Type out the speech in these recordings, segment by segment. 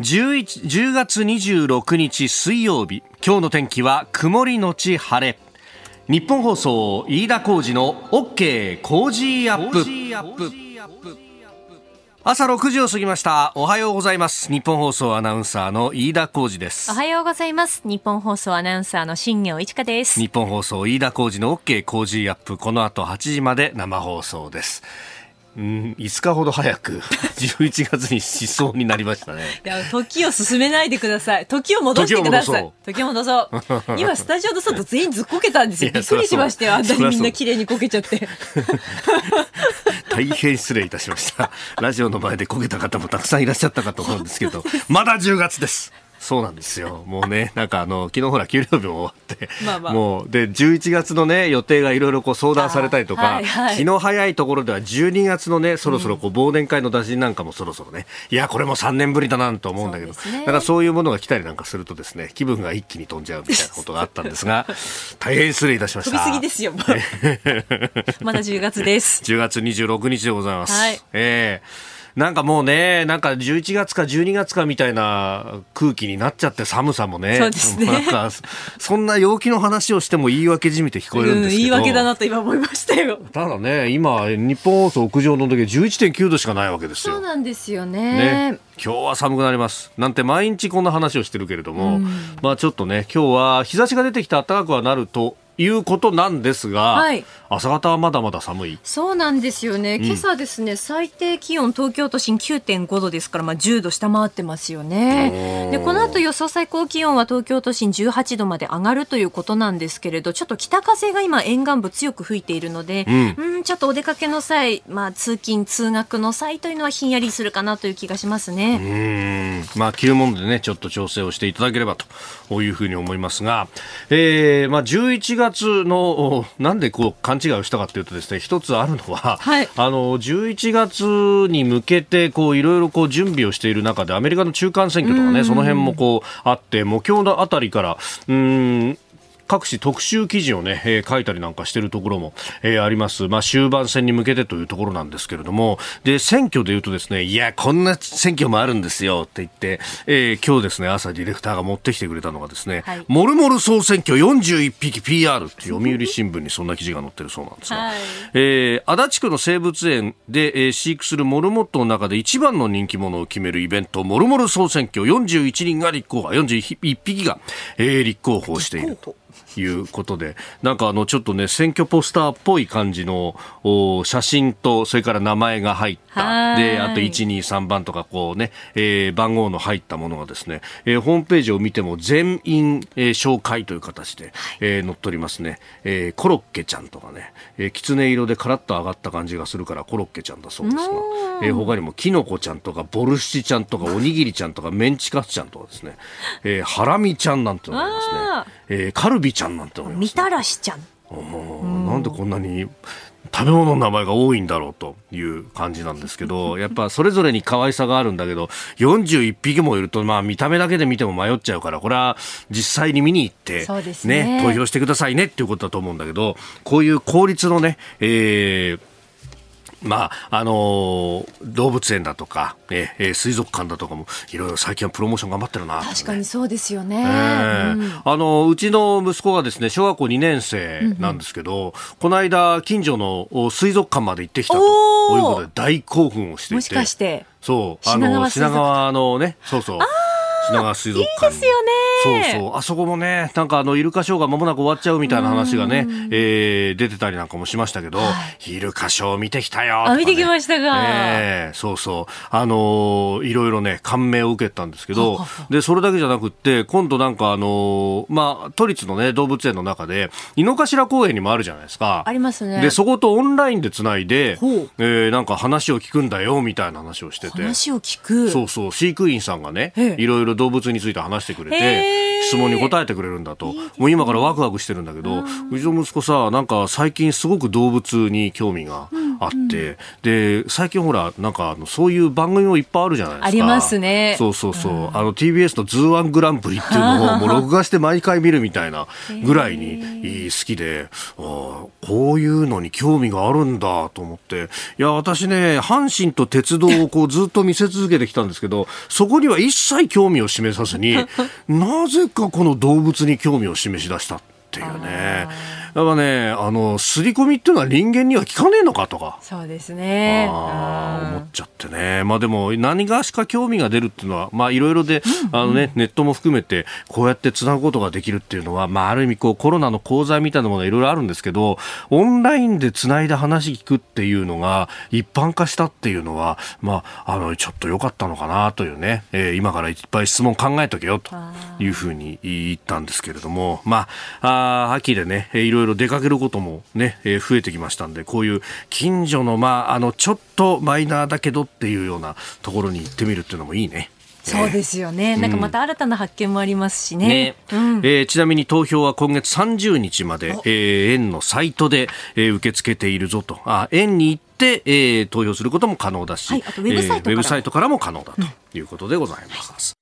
11 10月26日水曜日今日の天気は曇りのち晴れ。日本放送飯田浩二の OK 工事アップ。朝6時を過ぎました。おはようございます。日本放送アナウンサーの飯田浩二です。おはようございます。日本放送アナウンサーの新業一華です。日本放送飯田浩二の OK 工事アップ。この後8時まで生放送ですうん、5日ほど早く 11月にしそうになりましたね。いや、時を進めないでください。時を戻してください。時を戻そう。今、スタジオの外全員ずっこけたんですよ。びっくりしましたよ。あんなにみんな綺麗にこけちゃって。大変失礼いたしました。ラジオの前でこけた方もたくさんいらっしゃったかと思うんですけど、まだ10月です。そうなんですよ。もうね、なんかあの、昨日ほら、給料日も終わって、まあまあ、もう、で、11月のね、予定がいろいろこう相談されたりとか、はいはい、昨日早いところでは12月のね、そろそろこう忘年会の打診なんかもそろそろね、いや、これも3年ぶりだなと思うんだけど、ね、だからそういうものが来たりなんかするとですね、気分が一気に飛んじゃうみたいなことがあったんですが、大変失礼いたしました。飛びすぎですよ、まだ10月です。10月26日でございます。はい、ええーなんかもうね、なんか11月か12月かみたいな空気になっちゃって寒さもね。そうですね。なんか、そんな陽気の話をしても言い訳じみて聞こえるんですけど、うん、言い訳だなと今思いましたよ。ただね、今、日本放送屋上の時11.9度しかないわけですよ。そうなんですよね。ね今日は寒くなりますなんて毎日こんな話をしてるけれども、うん、まあちょっとね今日は日差しが出てきて暖かくはなるということなんですが、はい、朝方はまだまだ寒い。そうなんですよね、今朝ですね、最低気温東京都心9.5度ですから、まあ、10度下回ってますよね。でこの後予想最高気温は東京都心18度まで上がるということなんですけれどちょっと北風が今沿岸部強く吹いているので、うん、んちょっとお出かけの際、まあ、通勤通学の際というのはひんやりするかなという気がしますね。うん。まあ着るものでねちょっと調整をしていただければというふうに思いますが、えーまあ、11月月のなんでこう勘違いをしたかというとですね一つあるのは、はい、あの11月に向けてこういろいろこう準備をしている中でアメリカの中間選挙とかねその辺もこうあってもう今日のあたりからうん各種特集記事をね、えー、書いたりなんかしてるところも、えー、あります。まあ、終盤戦に向けてというところなんですけれども、で、選挙で言うとですね、いや、こんな選挙もあるんですよって言って、えー、今日ですね、朝ディレクターが持ってきてくれたのがですね、はい、モルモル総選挙41匹 PR って読売新聞にそんな記事が載ってるそうなんですが、はい、えー、足立区の生物園で、えー、飼育するモルモットの中で一番の人気者を決めるイベント、モルモル総選挙41人が立候補、41匹が、えー、立候補している。と。いうことで、なんかあの、ちょっとね、選挙ポスターっぽい感じのお写真と、それから名前が入った、で、あと1、2、3番とかこうね、えー、番号の入ったものがですね、えー、ホームページを見ても全員、えー、紹介という形で、えー、載っておりますね。えー、コロッケちゃんとかね、えー、狐色でカラッと上がった感じがするからコロッケちゃんだそうですが、えー、他にもキノコちゃんとかボルシチちゃんとか おにぎりちゃんとかメンチカツちゃんとかですね、えー、ハラミちゃんなんてのがありますね。えー、カルビちゃんなんて思いまみたらしちゃんなんでこんなに食べ物の名前が多いんだろうという感じなんですけど、やっぱそれぞれに可愛さがあるんだけど、41匹もいると、まあ見た目だけで見ても迷っちゃうから、これは実際に見に行って、ね、ね、投票してくださいねっていうことだと思うんだけど、こういう公立のね、えー、まあ、あのー、動物園だとか、えー、水族館だとかも、いろいろ最近はプロモーション頑張ってるな、ね、確かにそうですよね。えー、うん、あの、うちの息子がですね、小学校2年生なんですけど、うんうん、この間、近所の水族館まで行ってきたと。いうことで、大興奮をしていて。もしかして。そう、あの、品川のね、そうそう。品川水族館。いいですよね。そうそう。あそこもね、なんかあの、イルカショーが間もなく終わっちゃうみたいな話がね、えー、出てたりなんかもしましたけど、はい、イルカショー見てきたよ、ね、あ、見てきましたが。えー、そうそう。あのー、いろいろね、感銘を受けたんですけど、で、それだけじゃなくって、今度なんかあのー、まあ、都立のね、動物園の中で、井の頭公園にもあるじゃないですか。ありますね。で、そことオンラインでつないで、えー、なんか話を聞くんだよ、みたいな話をしてて。話を聞くそうそう。飼育員さんがね、いろいろ動物について話してくれて、質問に答えてくれるんだと。もう今からワクワクしてるんだけど、うちの息子さ、なんか最近すごく動物に興味があって、で最近ほらなんかそういう番組もいっぱいあるじゃないですか。ありますね。そうそうそう、うん、あの TBS の「ズーワングランプリ」っていうのを もう録画して毎回見るみたいなぐらいに好きで、あこういうのに興味があるんだと思って。いや私ね阪神と鉄道をこうずっと見せ続けてきたんですけどそこには一切興味を示さずに なぜかこの動物に興味を示し出したっていうね。だからね、あの、刷り込みっていうのは人間には効かねえのかとか。そうですね。思っちゃってね。まあでも、何がしか興味が出るっていうのは、まあいろいろで、あのね、ネットも含めて、こうやって繋ぐことができるっていうのは、まあある意味こうコロナの講座みたいなものはいろいろあるんですけど、オンラインで繋いだ話聞くっていうのが一般化したっていうのは、まあ、あの、ちょっと良かったのかなというね、えー、今からいっぱい質問考えとけよというふうに言ったんですけれども、まあ、あ秋でね、いろいろろいろ出かけることもね、えー、増えてきましたんで、こういう近所の、まあ、あの、ちょっとマイナーだけどっていうようなところに行ってみるっていうのもいいね。そうですよね、なんかまた新たな発見もありますしね。ね。うん、えー、ちなみに投票は今月30日まで、えー、園のサイトで、えー、受け付けているぞと。あ園に行って、えー、投票することも可能だし、はい、あとウェブサイトから、えー、ウェブサイトからも可能だということでございます。うん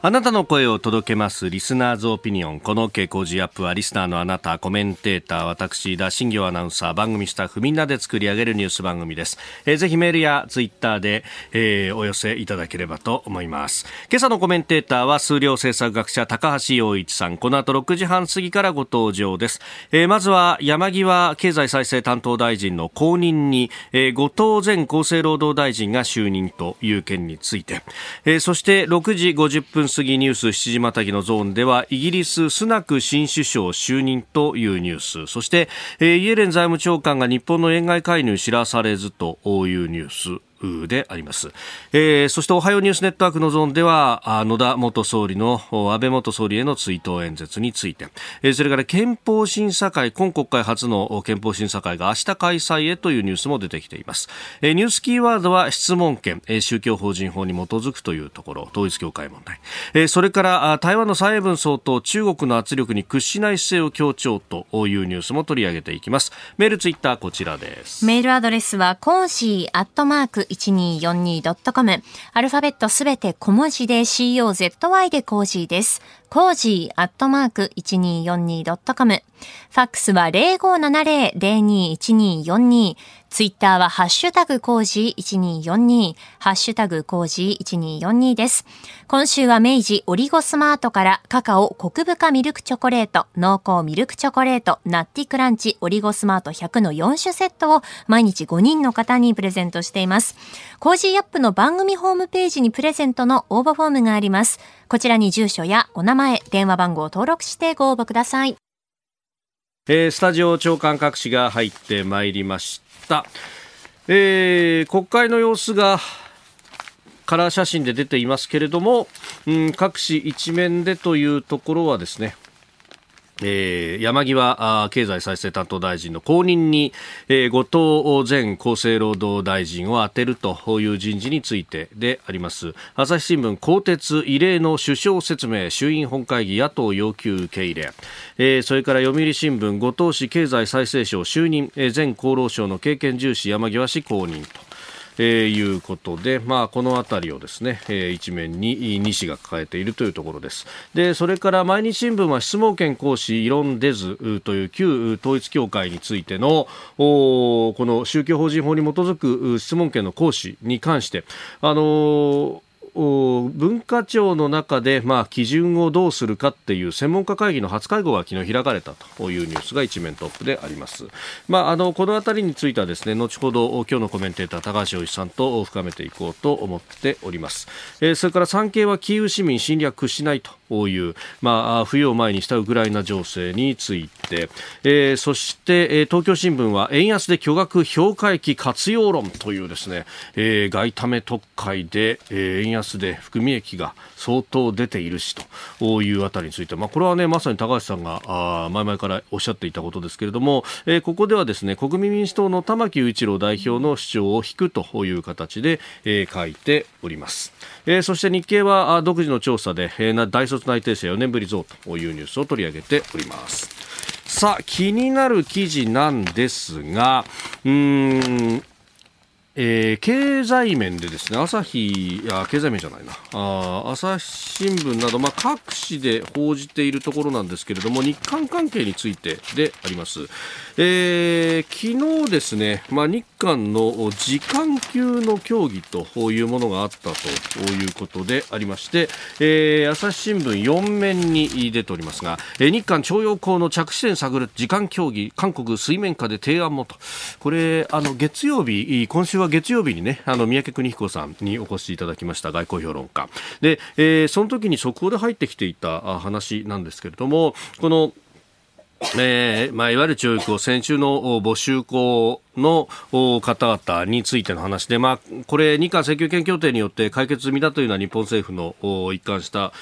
あなたの声を届けますリスナーズオピニオン。この傾向ジアップはリスナーのあなた、コメンテーター、私、田新行アナウンサー、番組スタッフみんなで作り上げるニュース番組です。えー、ぜひメールやツイッターで、えー、お寄せいただければと思います。今朝のコメンテーターは数量政策学者高橋洋一さん。この後6時半過ぎからご登場です。えー、まずは山際経済再生担当大臣の後任に、えー、後藤前厚生労働大臣が就任という件について、えー、そして6時50分過ぎニュース7時またぎのゾーンではイギリススナク新首相就任というニュース。そして、えー、イエレン財務長官が日本の円買い介入知らされずというニュース。であります、えー、そしておはようニュースネットワークのゾーンでは野田元総理の安倍元総理への追悼演説について、え、それから憲法審査会今国会初の憲法審査会が明日開催へというニュースも出てきています、え、ニュースキーワードは質問権、え、宗教法人法に基づくというところ。統一教会問題、え、それから台湾の蔡英文総統中国の圧力に屈しない姿勢を強調というニュースも取り上げていきます。メールツイッターこちらです。メールアドレスは cozy アットマーク 1242.com。アルファベットすべて小文字で COZY で cozy です。 cozy アットマーク 1242.com。ファックスは0570-021242。ツイッターはハッシュタグコージ1242。ハッシュタグコージ1242です。今週は明治オリゴスマートからカカオコク深ミルクチョコレート、濃厚ミルクチョコレート、ナッティクランチ、オリゴスマート100の4種セットを毎日5人の方にプレゼントしています。コージアップの番組ホームページにプレゼントの応募フォームがあります。こちらに住所やお名前、電話番号を登録してご応募ください。えー、スタジオ長官各紙が入ってまいりました。えー、国会の様子がカラー写真で出ていますけれども、うん、各紙一面でというところはですね、えー、山際経済再生担当大臣の後任に、えー、後藤前厚生労働大臣を充てるという人事についてであります。朝日新聞更迭異例の首相説明衆院本会議野党要求受け入れ、えー、それから読売新聞後藤氏経済再生省就任、えー、前厚労省の経験重視山際氏後任と。えー、いうことで、まあ、この辺りをですね、えー、一面に西が抱えているというところです。で、それから毎日新聞は質問権行使異論出ずという旧統一教会についてのこの宗教法人法に基づく質問権の行使に関して、あのー文化庁の中で、まあ、基準をどうするかっていう専門家会議の初会合が昨日開かれたというニュースが一面トップであります。まあ、あのこの辺りについてはですね後ほど今日のコメンテーター高橋洋一さんと深めていこうと思っております。えー、それから産経はキーウ市民侵略しないという、まあ、冬を前にしたウクライナ情勢について、えー、そして、えー、東京新聞は円安で巨額評価益活用論というですね、えー、外為特会で、えー、円安で含み益が相当出ているしというあたりについて、まあ、これはねまさに高橋さんがあ前々からおっしゃっていたことですけれども、えー、ここではですね国民民主党の玉木雄一郎代表の主張を引くという形で、えー、書いております、えー、そして日経は独自の調査で、えー、大卒内定生4年ぶり増というニュースを取り上げております。さあ、気になる記事なんですが、うん、えー、経済面でですね、朝日、や、経済面じゃないな、あ朝日新聞など、まあ、各紙で報じているところなんですけれども、日韓関係についてであります。えー、昨日ですね、まあ、日韓の時間級の協議というものがあったということでありまして、えー、朝日新聞4面に出ておりますが、えー、日韓徴用工の着地点探る時間協議、韓国水面下で提案もと、これ、あの月曜日、今週は月曜日にね、あの三宅邦彦さんにお越しいただきました外交評論家。で、えー、その時に速報で入ってきていた話なんですけれども、このえーまあ、いわゆる教育を先週の募集校の方々についての話で、まあ、これ、日韓請求権協定によって解決済みだというのは日本政府の一貫した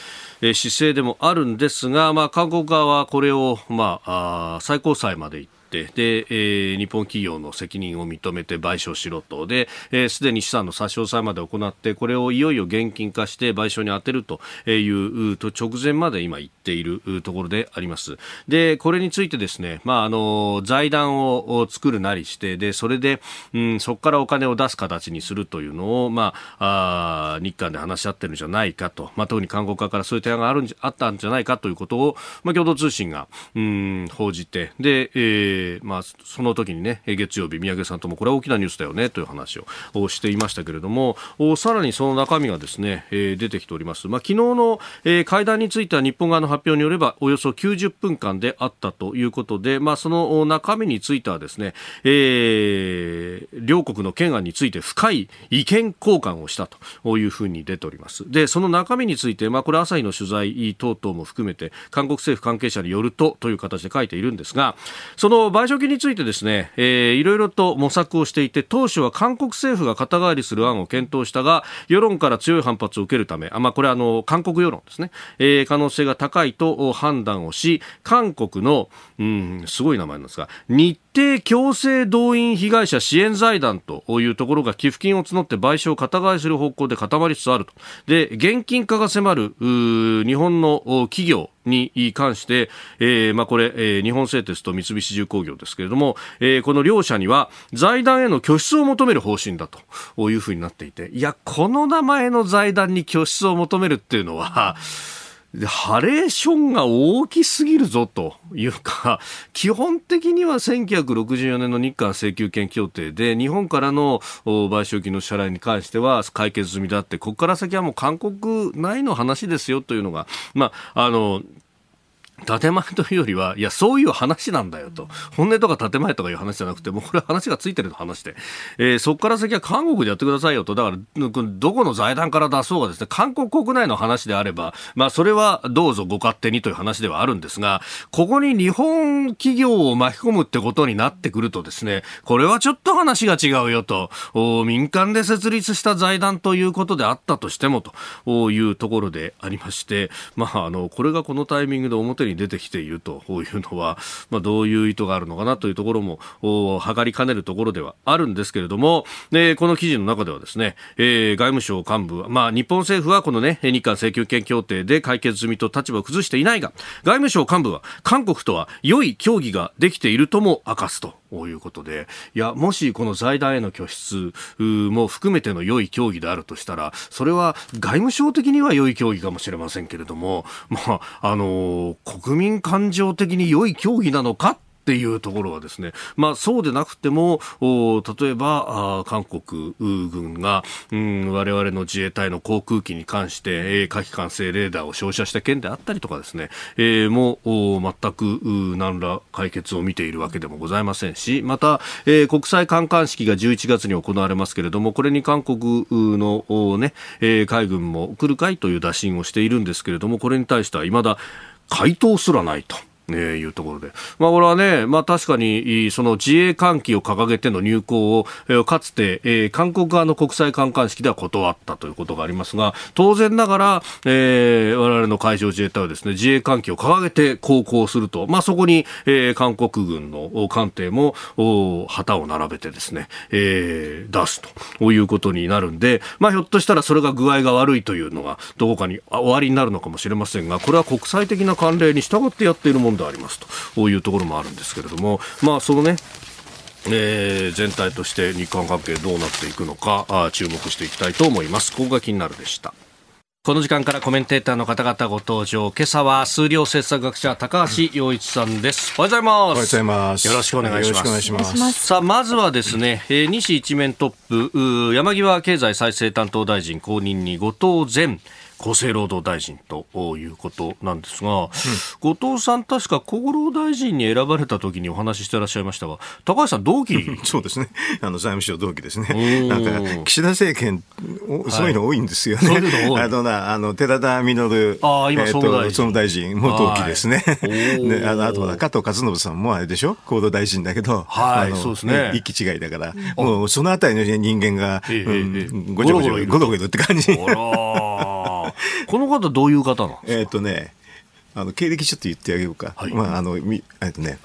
姿勢でもあるんですが、まあ、韓国側はこれを、まあ、最高裁まで行って、で、えー、日本企業の責任を認めて賠償しろと。で、す、えー、で、に資産の差し押さえまで行ってこれをいよいよ現金化して賠償に充てるというと直前まで今言っているところであります。でこれについてですね、まあ、あの財団を作るなりしてでそれで、うん、そこからお金を出す形にするというのを、まあ、あ日韓で話し合ってるんじゃないかと、まあ、特に韓国側からそういう提案があるんあったんじゃないかということを、まあ、共同通信が、うん、報じてで、えーえー、まあ、その時にね月曜日宮家さんともこれは大きなニュースだよねという話をしていましたけれどもさらにその中身がですね、えー、出てきております、まあ、昨日の、えー、会談については日本側の発表によればおよそ90分間であったということで、まあ、その中身についてはですね、えー、両国の懸案について深い意見交換をしたというふうに出ております。でその中身について、まあ、これ朝日の取材等々も含めて韓国政府関係者によるとという形で書いているんですがその賠償金についてですね、えー、いろいろと模索をしていて当初は韓国政府が肩代わりする案を検討したが世論から強い反発を受けるためあ、まあ、これはあの韓国世論ですね、えー、可能性が高いと判断をし韓国の、うん、すごい名前なんですが日程強制動員被害者支援財団というところが寄付金を募って賠償を肩代わりする方向で固まりつつあると。で現金化が迫る日本の企業に関して、えー、まあこれ、えー、日本製鉄と三菱重工業ですけれども、えー、この両社には財団への拠出を求める方針だというふうになっていて、いや、この名前の財団に拠出を求めるっていうのは、ハレーションが大きすぎるぞというか、基本的には1964年の日韓請求権協定で、日本からの賠償金の支払いに関しては解決済みだって、ここから先はもう韓国内の話ですよというのが、まあ、あの、建前というよりは、いや、そういう話なんだよと。本音とか建前とかいう話じゃなくて、もうこれ話がついてるの話で、えー、そこから先は韓国でやってくださいよと。だから、どこの財団から出そうがですね、韓国国内の話であれば、まあ、それはどうぞご勝手にという話ではあるんですが、ここに日本企業を巻き込むってことになってくるとですね、これはちょっと話が違うよと。民間で設立した財団ということであったとしてもというところでありまして、まあ、あの、これがこのタイミングで表に出てきているというのは、まあ、どういう意図があるのかなというところも図りかねるところではあるんですけれども、えこの記事の中ではですね、えー、外務省幹部は、まあ、日本政府はこのね、日韓請求権協定で解決済みと立場を崩していないが、外務省幹部は韓国とは良い協議ができているとも明かすと。いうことで、いや、もしこの財団への拠出も含めての良い協議であるとしたら、それは外務省的には良い協議かもしれませんけれども、まあ、あの、国民感情的に良い協議なのかっていうところはですね、まあそうでなくても、例えば、韓国軍が、うん、我々の自衛隊の航空機に関して、えー、火器管制レーダーを照射した件であったりとかですね、えー、もう全く何ら解決を見ているわけでもございませんし、また、えー、国際観艦式が11月に行われますけれども、これに韓国のね、海軍も来るかいという打診をしているんですけれども、これに対しては未だ回答すらないと。えいうところで。まあ、これはね、まあ、確かに、その自衛艦機を掲げての入港を、えかつて、えー、韓国側の国際観艦式では断ったということがありますが、当然ながら、えー、我々の海上自衛隊はですね、自衛艦機を掲げて航行すると、まあ、そこに、えー、韓国軍の艦艇も、旗を並べてですね、えー、出すということになるんで、まあ、ひょっとしたらそれが具合が悪いというのが、どこかに終わりになるのかもしれませんが、これは国際的な慣例に従ってやっているものんでありますというところもあるんですけれども、まあ、そのね、えー、全体として日韓関係どうなっていくのかあ注目していきたいと思います。ここが気になるでした。この時間からコメンテーターの方々ご登場。今朝は数量政策学者高橋洋一さんです。おはようございます。おはようございます。よろしくお願いします。よろしくお願いします。さあ、まずはですね、えー、西一面トップ、山際経済再生担当大臣後任に後藤前厚生労働大臣ということなんですが、うん、後藤さん、確か厚労大臣に選ばれた時にお話ししてらっしゃいましたが、高橋さん、同期？そうですね、あの財務省同期ですね、なんか岸田政権、そういうの多いんですよね、はい、あのなあの寺田稔、あ今、えー、総務大臣。も同期ですね、ねあのあとは加藤勝信さんもあれでしょ、厚労大臣だけど、はい、そうですね、一期違いだから、もうそのあたりの人間が、えーうん、ごちょごちょ、ごろごろって感じ。この方どういう方なんえっ、とね、あの経歴ちょっと言ってあげようか。はい、まああのみえっ、とね。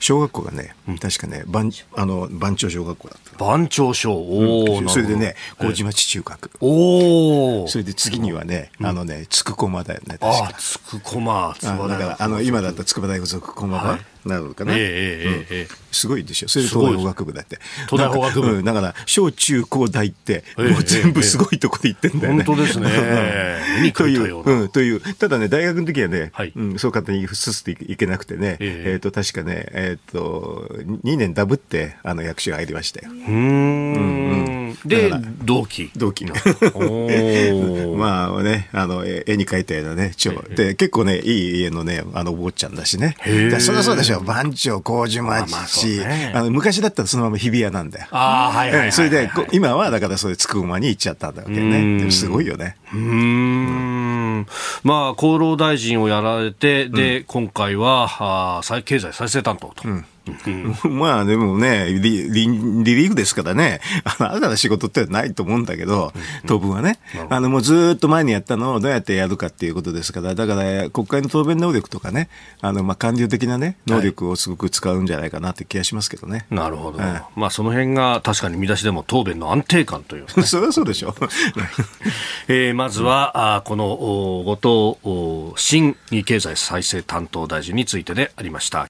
小学校がね、確かね、番あの番長小学校だった。番長小、おお、それでね、麹町中学。おお。それで次にはね、あのね、つくこまだよね、確か。あ、つくこま。だから、あの、今だったら筑波大学属駒場。なるかな、えーえーえー、すごいでしょ。それで東大法学部だって。東大法学部、うん、だから小中高大って、もう全部すごいとこで行ってんだよね、本当ですね。という、うん、という。ただね大学の時はね、はい、うん、そう簡単に進んでいけなくてね、えー、と確かねえっ、と2年ダブってあの役所入りましたよ。うんうんで同期。同期の。まあねあの絵に描いたようなね長で結構ねいい家のねあのお坊ちゃんだしね。そりゃそうでしょ番長麹町、まあね、あの昔だったらそのまま日比谷なんだよ。あ、はいはい、それで今はだからそれつく馬に行っちゃったんだわけねすごいよね。うん。まあ厚労大臣をやられてで、うん、今回はあ経済再生担当と、うん まあでもねリリ、リリーフですからね、あの新たな仕事ってないと思うんだけど、当分はね、あのもうずっと前にやったのをどうやってやるかっていうことですから、だから国会の答弁能力とかね、あのまあ官僚的なね、能力をすごく使うんじゃないかなって気がしますけどね。なるほど。まあその辺が確かに見出しでも答弁の安定感という、ね、それはそうでしょう。えー、まずは、あこの後藤新経済再生担当大臣についてでありました。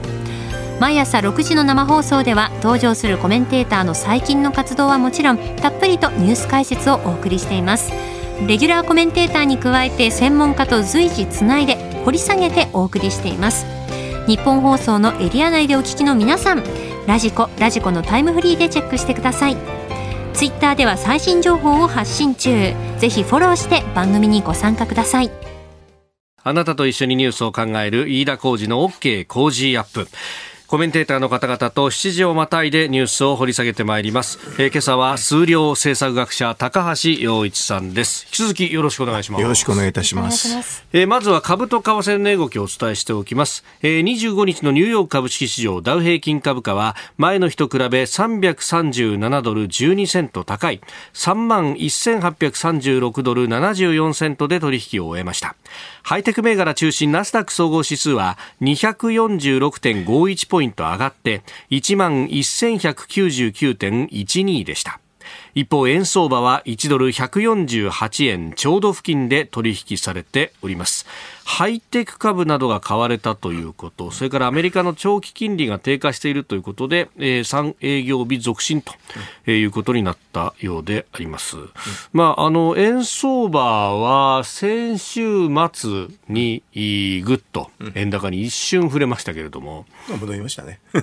毎朝6時の生放送では登場するコメンテーターの最近の活動はもちろんたっぷりとニュース解説をお送りしています。レギュラーコメンテーターに加えて専門家と随時つないで掘り下げてお送りしています。日本放送のエリア内でお聞きの皆さんラジコラジコのタイムフリーでチェックしてください。ツイッターでは最新情報を発信中。ぜひフォローして番組にご参加ください。あなたと一緒にニュースを考える飯田浩二の OK 工事アップ。コメンテーターの方々と7時をまたいでニュースを掘り下げてまいります、えー、今朝は数量政策学者高橋洋一さんです。引き続きよろしくお願いします。よろしくお願いいたします。えー、まずは株と為替の値動きをお伝えしておきます、えー、25日のニューヨーク株式市場ダウ平均株価は前の日と比べ337ドル12セント高い。3万1836ドル74セントで取引を終えました。ハイテク銘柄中心ナスダック総合指数は246.51ポイント上がって11,199.12でした。一方円相場は1ドル148円ちょうど付近で取引されておりますハイテク株などが買われたということ。それからアメリカの長期金利が低下しているということで、えー、3営業日続伸ということになったようであります、うん、まああの円相場は先週末にぐっと円高に一瞬触れましたけれども、うん、戻りましたね。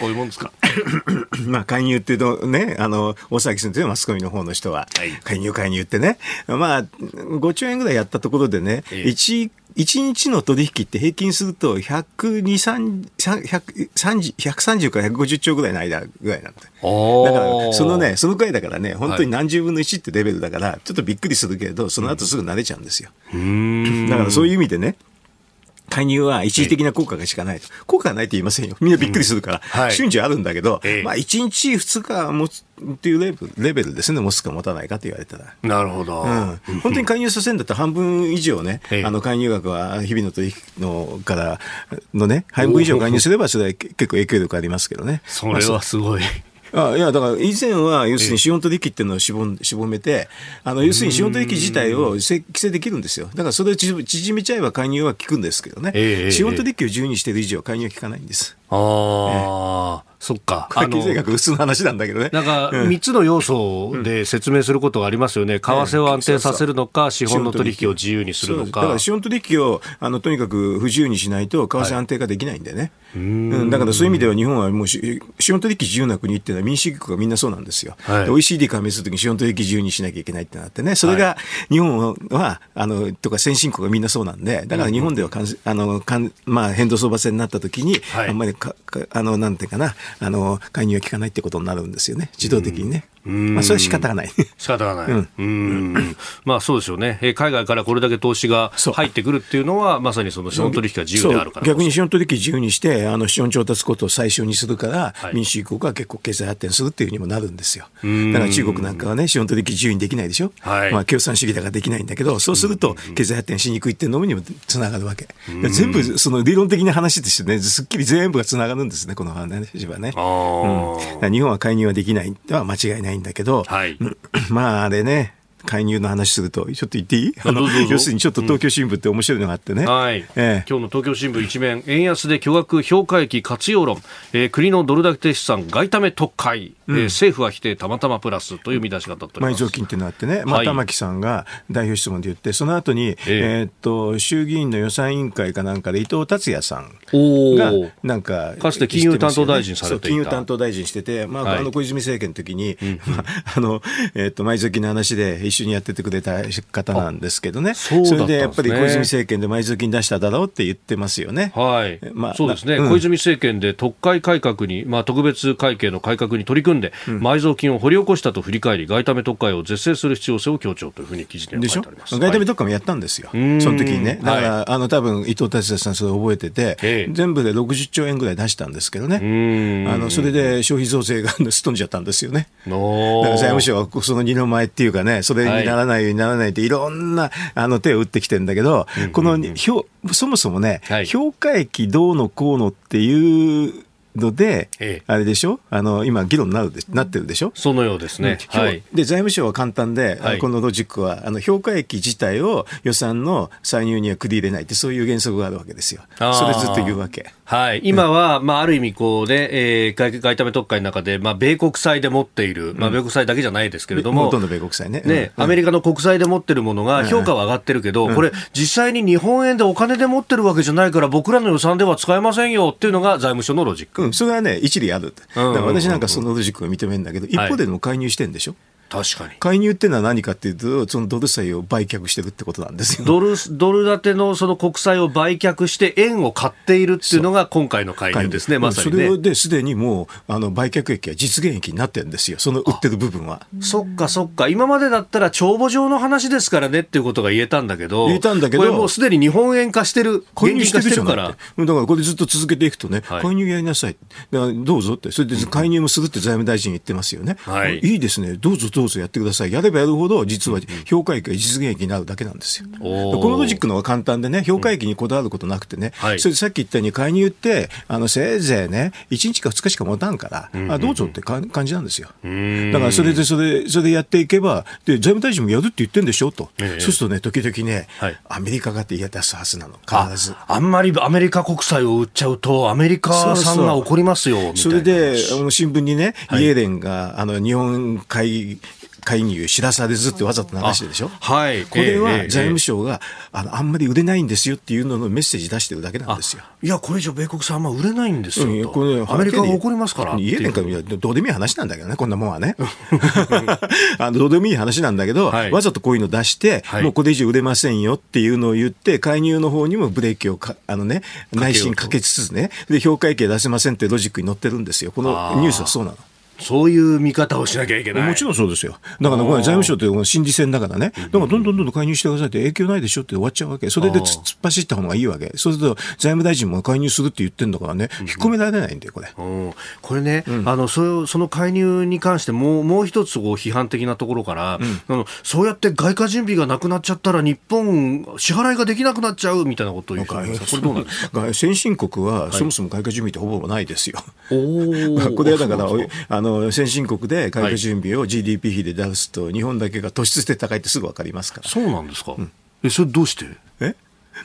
こういうもんですか。まあ介入っていうとねあの大崎先生マスコミの方の人は、介入介入ってね、まあ、5兆円ぐらいやったところでね、ええ、1 1日の取引って平均すると120、130, 130から150兆ぐらいの間ぐらいなんだ。だから、そのね、そのくらいだからね、本当に何十分の1ってレベルだから、ちょっとびっくりするけれど、その後すぐ慣れちゃうんですよ。だからそういう意味でね、介入は一時的な効果がしかないと。効果がないと言いませんよ。みんなびっくりするから、うんはい、瞬時あるんだけど、ええ、まあ1日2日持つっていうレベルレベルですね、持つか持たないかと言われたら。なるほど。うん、本当に介入させるんだったら半分以上ね、あの介入額は日々の取引のからのね、半分以上介入すればそれは結構影響力ありますけどね。それはすごい。あいや、だから以前は、要するに資本取引っていうのを絞絞めて、あの要するに資本取引自体を規制できるんですよ。だからそれを縮めちゃえば介入は効くんですけどね。資本取引を自由にしている以上、介入は効かないんです。ああ。そっか。会計税額普通の話なんだけどね。なんか、3つの要素で説明することがありますよね。為替を安定させるのか、資本の取引を自由にするのか。だから資本取引を、あの、とにかく不自由にしないと、為替安定化できないんでね。うん、だからそういう意味では日本はもう資本取引自由な国っていうのは民主主義国がみんなそうなんですよ。はい、OECD 加盟するときに資本取引自由にしなきゃいけないってなってね。それが日本は、あの、とか先進国がみんなそうなんで、だから日本ではかん、あの、かんまあ変動相場制になったときに、はい、あんまりか、かあの、なんていうかな、あの、介入は効かないってことになるんですよね。自動的にね。まあ、それは仕方がない。仕方がない。うん。うんまあ、そうですよね。海外からこれだけ投資が入ってくるっていうのは、まさにその資本取引が自由であるから。逆に資本取引自由にして、あの、資本調達ことを最小にするから、はい、民主主義国は結構経済発展するっていうにもなるんですよ。だから中国なんかはね、資本取引自由にできないでしょ。はい、まあ、共産主義だからできないんだけど、そうすると、経済発展しにくいっていうのにもつながるわけ。全部、その理論的な話としてね、すっきり全部がつながるんですね、この話はね。うん、日本は介入はできないのは間違いないんだけど、はい。まああれね、介入の話すると、ちょっと言っていい？あの要するにちょっと東京新聞って面白いのがあってね。うん、はい、えー、今日の東京新聞一面、円安で巨額評価益活用論、えー、国のドル建て資産外為特会、うん、えー、政府は否定たまたまプラスという見出しが立っております。埋蔵金っていうのがあってね、まあ、玉木さんが代表質問で言って、その後に、えっと、衆議院の予算委員会かなんかで伊藤達也さんが、なんか、かつて金融担当大臣されていた。金融担当大臣してて、まあ、はい、あの小泉政権の時に、あ、あの、えー、っと、埋蔵金の話で一緒にやっててくれた方なんですけどね、それでやっぱり小泉政権で埋蔵金出しただろうって言ってますよね。はい、まあ、そうですね、うん、小泉政権で特会改革に、まあ、特別会計の改革に取り組んで、うん、埋蔵金を掘り起こしたと振り返り、外為特会を是正する必要性を強調というふうに記事に書いてあります。外為特会もやったんですよ、はい、その時にね、だから、はい、あの多分伊藤達也さん、それ覚えてて、全部で60兆円ぐらい出したんですけどね、あのそれで消費増税がすっ飛んじゃったんですよね。だから財務省はその二の前っていうかね、それにならないようにならないって、いろんなあの手を打ってきてるんだけど、この表そもそもね、はい、評価益どうのこうのっていうので、ええ、あれでしょ？あの今、議論になるでなってるでしょ？そのようですね、はい、で財務省は簡単で、はい、このロジックはあの評価益自体を予算の歳入には繰り入れないってそういう原則があるわけですよ、それずっと言うわけ。はい、今は、まあ、ある意味こうね、えー、外外為特会の中で、まあ、米国債で持っている、まあ、米国債だけじゃないですけれども、ほとんど米国債ね。ね、アメリカの国債で持ってるものが評価は上がってるけど、これ、実際に日本円でお金で持ってるわけじゃないから、僕らの予算では使えませんよっていうのが財務省のロジック。うん、それはね、一理ある。だから私なんかそのロジックを認めるんだけど、一方でも介入してんでしょ、はい確かに。介入っていうのは何かっていうと、そのドル債を売却してるってことなんですよ。ドルドル建てのその国債を売却して、円を買っているっていうのが今回の介入ですね、まさに、ね、それですでにもうあの売却益は実現益になってるんですよ、その売ってる部分は。そっかそっか、今までだったら帳簿上の話ですからねっていうことが言えたんだけど、言えたんだけど、これもうすでに日本円化してる、介入してるから。だからこれずっと続けていくとね、はい、介入やりなさい、どうぞって、それで介入もするって財務大臣言ってますよね。はい、いいですね、どうぞどうぞやってください。やればやるほど、実は評価益が実現益になるだけなんですよ。このロジックの方が簡単でね、評価益にこだわることなくてね、うん、それでさっき言ったように介入って、あのせいぜいね、1日か2日しか持たんから、うんうんうん、あどうぞって感じなんですよ。だからそれでそれ、それでやっていけば、で、財務大臣もやるって言ってんでしょと。えー、そうするとね、時々ね、はい、アメリカがって言い出すはずなの、必ず。あ。あんまりアメリカ国債を売っちゃうと、アメリカさんが怒りますよそれで、新聞にね、イエレンが、あの、日本海介入知らされずってわざと流してるでしょ、はい、これは財務省が、あのあんまり売れないんですよっていうののメッセージ出してるだけなんですよ。いや、これ以上米国産は売れないんですよ、うん、これアメリカが怒りますから。言えねんかどうでもいい話なんだけどね、こんなもんはね。あのどうでもいい話なんだけど、はい、わざとこういうの出して、はい、もうこれ以上売れませんよっていうのを言って、介入の方にもブレーキをかあの、ね、内心かけつつね、で評価益出せませんってロジックに乗ってるんですよ、このニュースはそうなの。そういう見方をしなきゃいけない。もちろんそうですよ。だから、これ財務省って心理戦だからね、だからどんどんどんどん介入してくださいって影響ないでしょって終わっちゃうわけ。それで突っ走った方がいいわけ。そうすると、財務大臣も介入するって言ってんだからね、引っ込められないんだよ、これ。これね、うん、あのそその介入に関してもうもう一つこう批判的なところから、うん、あのそうやって外貨準備がなくなっちゃったら日本支払いができなくなっちゃうみたいなことを言うこれどうなんですか？先進国はそもそも外貨準備ってほぼないですよ。はい、これはだからあの先進国で外貨準備を GDP 比で出すと、日本だけが突出して高いってすぐ分かりますから。そうなんですか、うん、えそれどうして？え？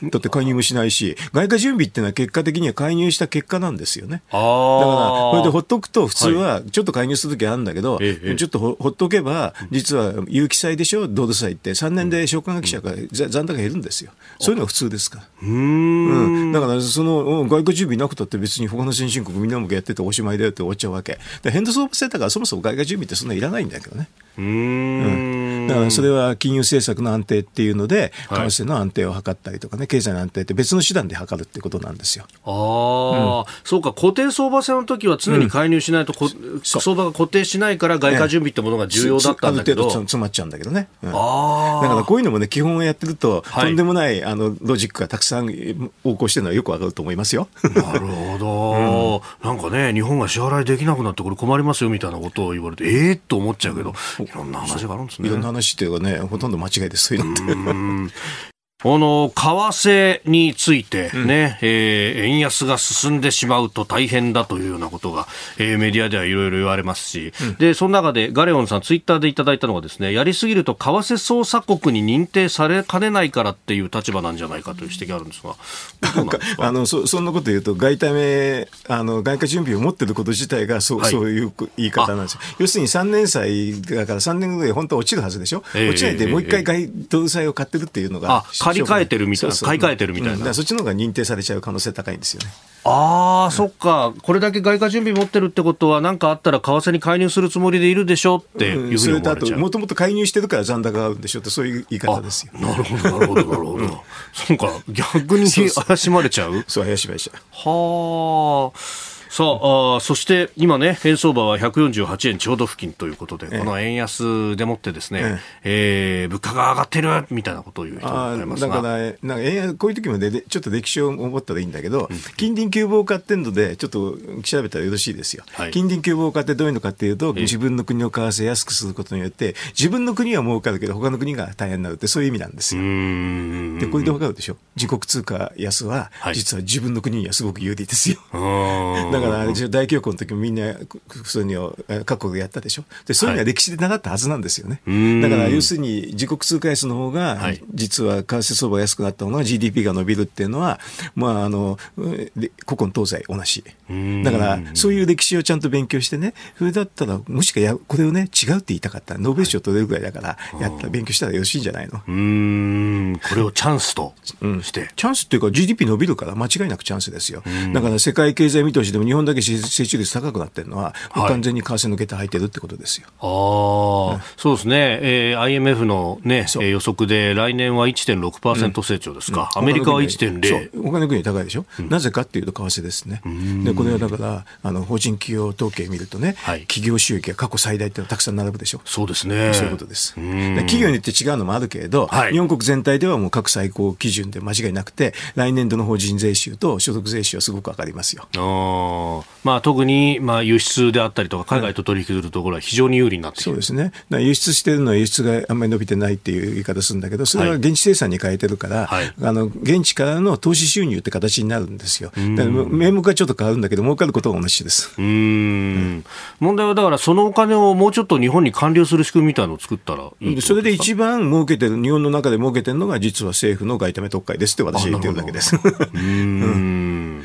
だって介入もしないし、外貨準備っていうのは結果的には介入した結果なんですよね。だから、これでほっとくと、普通はちょっと介入するときあるんだけど、はい、ちょっとほほっとけば、実は有機債でしょ、ドル債って、3年で償還学者が残高減るんですよ。そういうのが普通ですから。うん,、だから、その外貨準備なくたって別に他の先進国みんなもやってておしまいだよって終わっちゃうわけ。変動相場制だからそもそも外貨準備ってそんないらないんだけどね。うん、だからそれは金融政策の安定っていうので、為替の安定を図ったりとかね、経済の安定って別の手段で測るってことなんですよ。ああ、うん、そうか、固定相場制の時は常に介入しないと、うん、相場が固定しないから外貨準備ってものが重要だったんだけど、ある程度詰まっちゃうんだけどね。うん、あだからこういうのもね、基本をやってると、はい、とんでもないあのロジックがたくさん横行してるのはよくわかると思いますよ。なるほど、なんかね、日本が支払いできなくなってこれ困りますよみたいなことを言われて、ええー、と思っちゃうけど、いろんな話があるんですね。いろんな話っていうかね、ほとんど間違いです、そういうのって。この為替についてね、うん、えー、円安が進んでしまうと大変だというようなことが、えー、メディアではいろいろ言われますし、うん、で、その中でガレオンさんツイッターでいただいたのがですね、やりすぎると為替操作国に認定されかねないからっていう立場なんじゃないかという指摘があるんですが、なんか？あのそそんなこと言うと外為あの外貨準備を持っていること自体がそうはい、そういう言い方なんですよ。要するに3年債だから3年ぐらい本当は落ちるはずでしょ？えー、落ちないでもう一回外ドル債を買ってるっていうのが、借り換えてるみたいな、買い替えてるみたいな、うん、そっちの方が認定されちゃう可能性高いんですよね。ああ、うん、そっか、これだけ外貨準備持ってるってことは、何かあったら為替に介入するつもりでいるでしょっていうふうに思われちゃう、もともと介入してるから残高があるんでしょって、そういう言い方ですよ。なるほど、なるほど、なるほど。そうか、逆に怪しまれちゃうそう、怪しまれちゃう。はあ。さああそして今ね円相場は148円ちょうど付近ということで、ええ、この円安でもってですね、ええ。えー、物価が上がってるみたいなことを言う人もいますが。だからなんか円安こういう時もでちょっと歴史を思ったらいいんだけど、うん、近隣急防化っていうのでちょっと調べたらよろしいですよ、はい、近隣急防化ってどういうのかっていうと自分の国の為替安くすることによって自分の国は儲かるけど他の国が大変になるってそういう意味なんですよ。でこれでわかるでしょ？自国通貨安は、実は自分の国にはすごく有利ですよ だから大恐慌の時もみんなそういうの各国でやったでしょ。でそういうのは歴史で習ったはずなんですよね、はい、だから要するに自国通貨安の方が、実は為替相場が安くなった方が GDP が伸びるっていうのは、まあ、あの古今東西同じ。だからそういう歴史をちゃんと勉強してねそれだったらもしかやこれをね違うって言いたかった。ノーベル賞取れるぐらいだから、やった勉強したらよろしいんじゃないの？うん。これをチャンスとして、うん、チャンスっていうか GDP 伸びるから間違いなくチャンスですよ。だから世界経済見通しでも日本だけ成長率高くなってるのは、はい、完全に為替抜けて入ってるってことですよ。ああ、うん、そうですね、えー、IMF の、ね、予測で来年は1.6%成長ですか、うん、アメリカは1.0。お金国高いでしょ、うん、なぜかっていうと為替ですね。でこれはだからあの法人企業統計見るとね、はい、企業収益が過去最大ってたくさん並ぶでしょ？そうですね。そういうことです。企業によって違うのもあるけれど、はい、日本国全体ではもう各最高基準で間違いなくて、来年度の法人税収と所得税収はすごく上がりますよ。あまあ、特にまあ輸出であったりとか、海外と取引するところは非常に有利になってそうですね、輸出してるのは輸出があんまり伸びてないっていう言い方するんだけど、それは現地生産に変えてるから、はい、あの現地からの投資収入って形になるんですよ。名目はちょっと変わるんだけど、儲かることは同じです。うん、問題はだから、そのお金をもうちょっと日本に還流する仕組みみたいなのを作ったらそれで一番儲けてる、日本の中で儲けてるのが、実は政府の外為特会ですって私は言ってるだけです。うん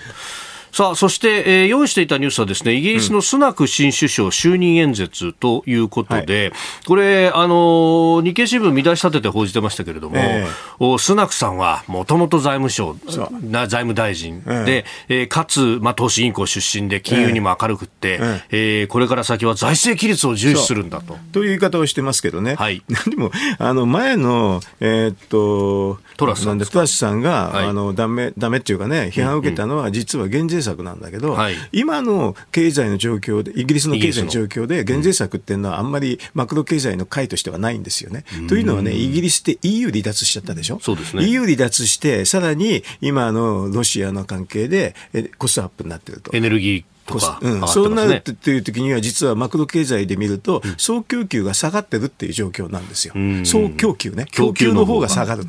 さあ、そして、えー、用意していたニュースはですね、イギリスのスナク新首相就任演説ということで、うんはい、これ、あの、日経新聞見出し立てて報じてましたけれども、えー、スナクさんはもともと財務省、財務大臣で、えー、かつ、まあ、投資銀行出身で金融にも明るくって、えー、えー、これから先は財政規律を重視するんだと。という言い方をしてますけどね。はい。でも、あの、前の、えー、っと、トラスさんトラスさんが、はい、あの、ダメ、ダメっていうかね、批判を受けたのは、実は減税策なんだけど、はい、今の経済の状況で、イギリスの経済の状況で、減税策っていうのはあんまりマクロ経済の解としてはないんですよね。というのはね、イギリスって EU 離脱しちゃったでしょ？そうですね。EU 離脱して、さらに今のロシアの関係でコストアップになってると。エネルギーとか、うん、そうなるっていう時には、実はマクロ経済で見ると、総供給が下がってるっていう状況なんですよ。総供給ね。供給の方が下がる。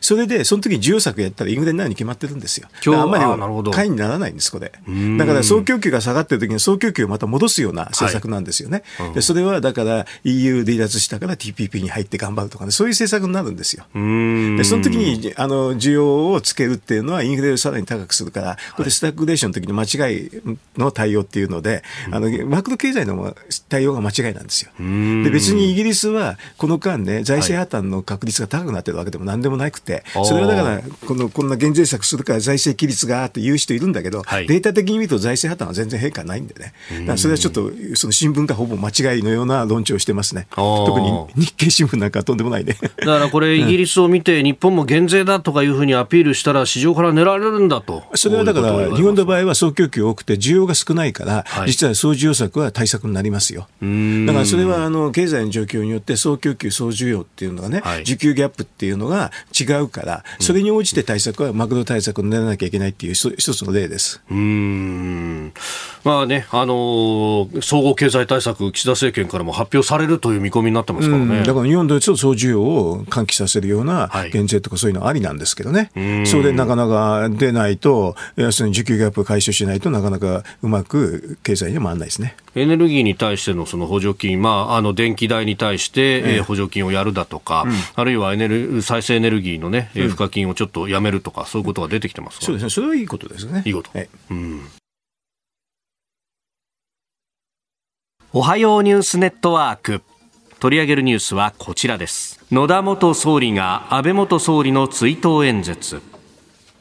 それで、その時に需要策やったらインフレになるに決まってるんですよ。あんまり買いにならないんです、これ。だから総供給が下がってる時に総供給をまた戻すような政策なんですよね。はい、でそれはだから EU 離脱したから TPP に入って頑張るとかね、そういう政策になるんですよ。で、その時にあの需要をつけるっていうのはインフレをさらに高くするから、これスタグレーションの時の間違いの対応っていうので、あのマクロ経済の対応が間違いなんですよ。で別にイギリスはこの間ね財政破綻の確率が高くなってるわけでもなんでもなくて、それはだからこのこんな減税策するから財政規律がって言う人いるんだけど、はい、データ的に見ると財政破綻は全然変化ないんでね。だからそれはちょっとその新聞がほぼ間違いのような論調をしてますね。特に日経新聞なんかとんでもないね。だからこれイギリスを見て日本も減税だとかいうふうにアピールしたら市場から狙われるんだと。それはだから日本の場合は総供給多くて需要が少ないから、はい、実は総需要策は対策になりますよ。だからそれはあの経済の状況によって総供給、総需要っていうのがね、はい、需給ギャップっていうのが違うから、それに応じて対策はマクロ対策にならなきゃいけないっていう一つの例です。うん。まあね、あのー、総合経済対策、岸田政権からも発表されるという見込みになってますからね。だから日本で総需要を喚起させるような減税とかそういうのありなんですけどね、はい、それでなかなか出ないと、要するに需給ギャップ解消しないとなかなかうまく経済には回らないですね。エネルギーに対してのその補助金、まあ、あの電気代に対して、ええ補助金をやるだとか、うん、あるいはエネル再生エネルギーの、ね、付加金をちょっとやめるとか、そういうことが出てきてますそうですね、それはいいことですね。いいこと。うん、おはようニュースネットワーク。取り上げるニュースはこちらです。野田元総理が安倍元総理の追悼演説。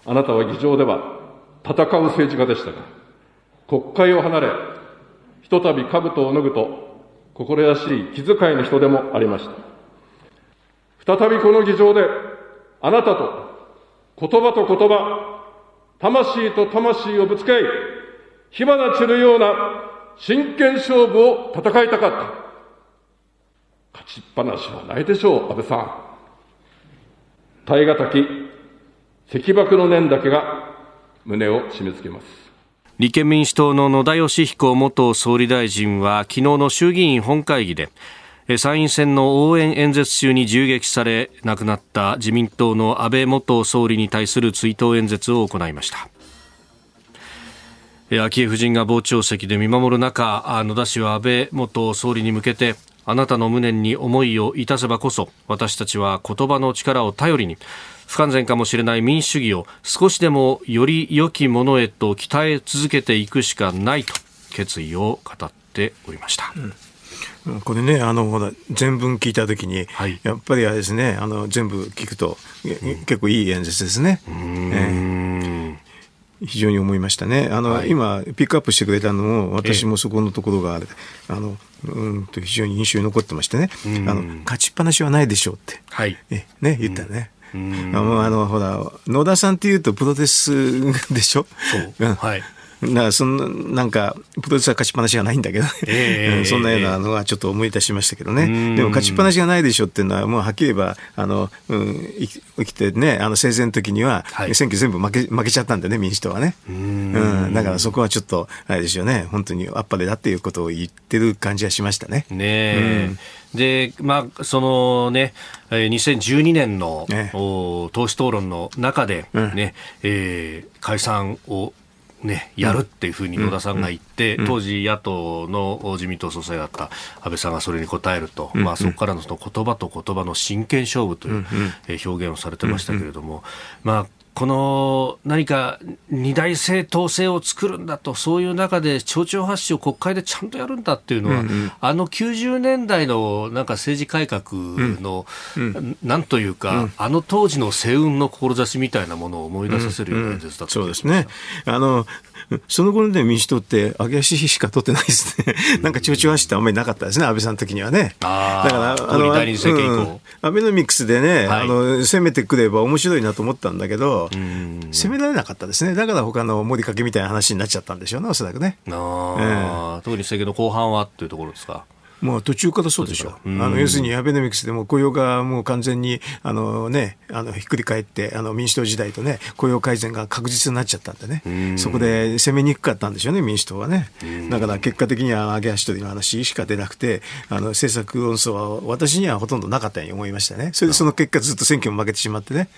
あなたは議場では戦う政治家でしたが、国会を離れ、ひとたび兜を脱ぐと、心優しい気遣いの人でもありました。再びこの議場で、あなたと言葉と言葉、魂と魂をぶつけ合い、火花散るような真剣勝負を戦いたかった。勝ちっぱなしはないでしょう、安倍さん。耐え難き、石爆の念だけが胸を締め付けます。立憲民主党の野田佳彦元総理大臣は昨日の衆議院本会議で参院選の応援演説中に銃撃され亡くなった自民党の安倍元総理に対する追悼演説を行いました。昭恵夫人が傍聴席で見守る中野田氏は安倍元総理に向けてあなたの無念に思いをいたせばこそ私たちは言葉の力を頼りに不完全かもしれない民主主義を少しでもより良きものへと鍛え続けていくしかないと決意を語っておりました。うん、これね、あのほら全文聞いたときに、はい、やっぱりあれですね、あの全部聞くと、うん、結構いい演説ですね。えー、非常に思いましたね。あの、はい、今ピックアップしてくれたのも私もそこのところがある、えー、あのうんと非常に印象に残ってましてね。あの勝ちっぱなしはないでしょうって、はい、えね言ったね。あのあのほら野田さんっていうとプロレスでしょ？そう、はいだからそのなんかプロレスは勝ちっぱなしがないんだけど、えー、そんなようなのはちょっと思い出しましたけどね、でも勝ちっぱなしがないでしょっていうのはもうはっきり言えばあの、うん、生きてねあの生前の時には選挙全部負け負けちゃったんでね民主党はね。うん、だからそこはちょっとあれですよね。本当にあっぱれだっていうことを言ってる感じはしましたね。ねうん。で、まあ、そのね、2012年の、ね、党首討論の中でね、うん、えー、解散をね、やるっていうふうに野田さんが言って、うん、当時野党の自民党総裁だった安倍さんがそれに答えると、うん、まあ、そこからのその言葉と言葉の真剣勝負という表現をされてましたけれども、まあ、この何か二大政党制を作るんだと、そういう中で町長発信を国会でちゃんとやるんだっていうのは、うんうん、あの90年代のなんか政治改革の、うん、なんというか、うん、あの当時の世運の志みたいなものを思い出させるような演説だった、そうですね。あのその頃で民主党って揚げ足しか取ってないですね。なんか調子はしてあんまりなかったですね、安倍さんの時にはね。だから、あの、うん、アベノミクスでね、はい、あの、攻めてくれば面白いなと思ったんだけど、攻められなかったですね。だから他の森かけみたいな話になっちゃったんでしょうね、おそらくね。ああ、えー、特に政権の後半はっていうところですか。もう途中からそうでしょう。あの要するにアベノミクスでも雇用がもう完全にあの、ね、あのひっくり返ってあの民主党時代と、ね、雇用改善が確実になっちゃったんでね、そこで攻めにくかったんでしょうね、民主党はね。だから結果的には上げ足取りの話しか出なくて、あの政策論争は私にはほとんどなかったように思いましたね。それでその結果、ずっと選挙も負けてしまってね、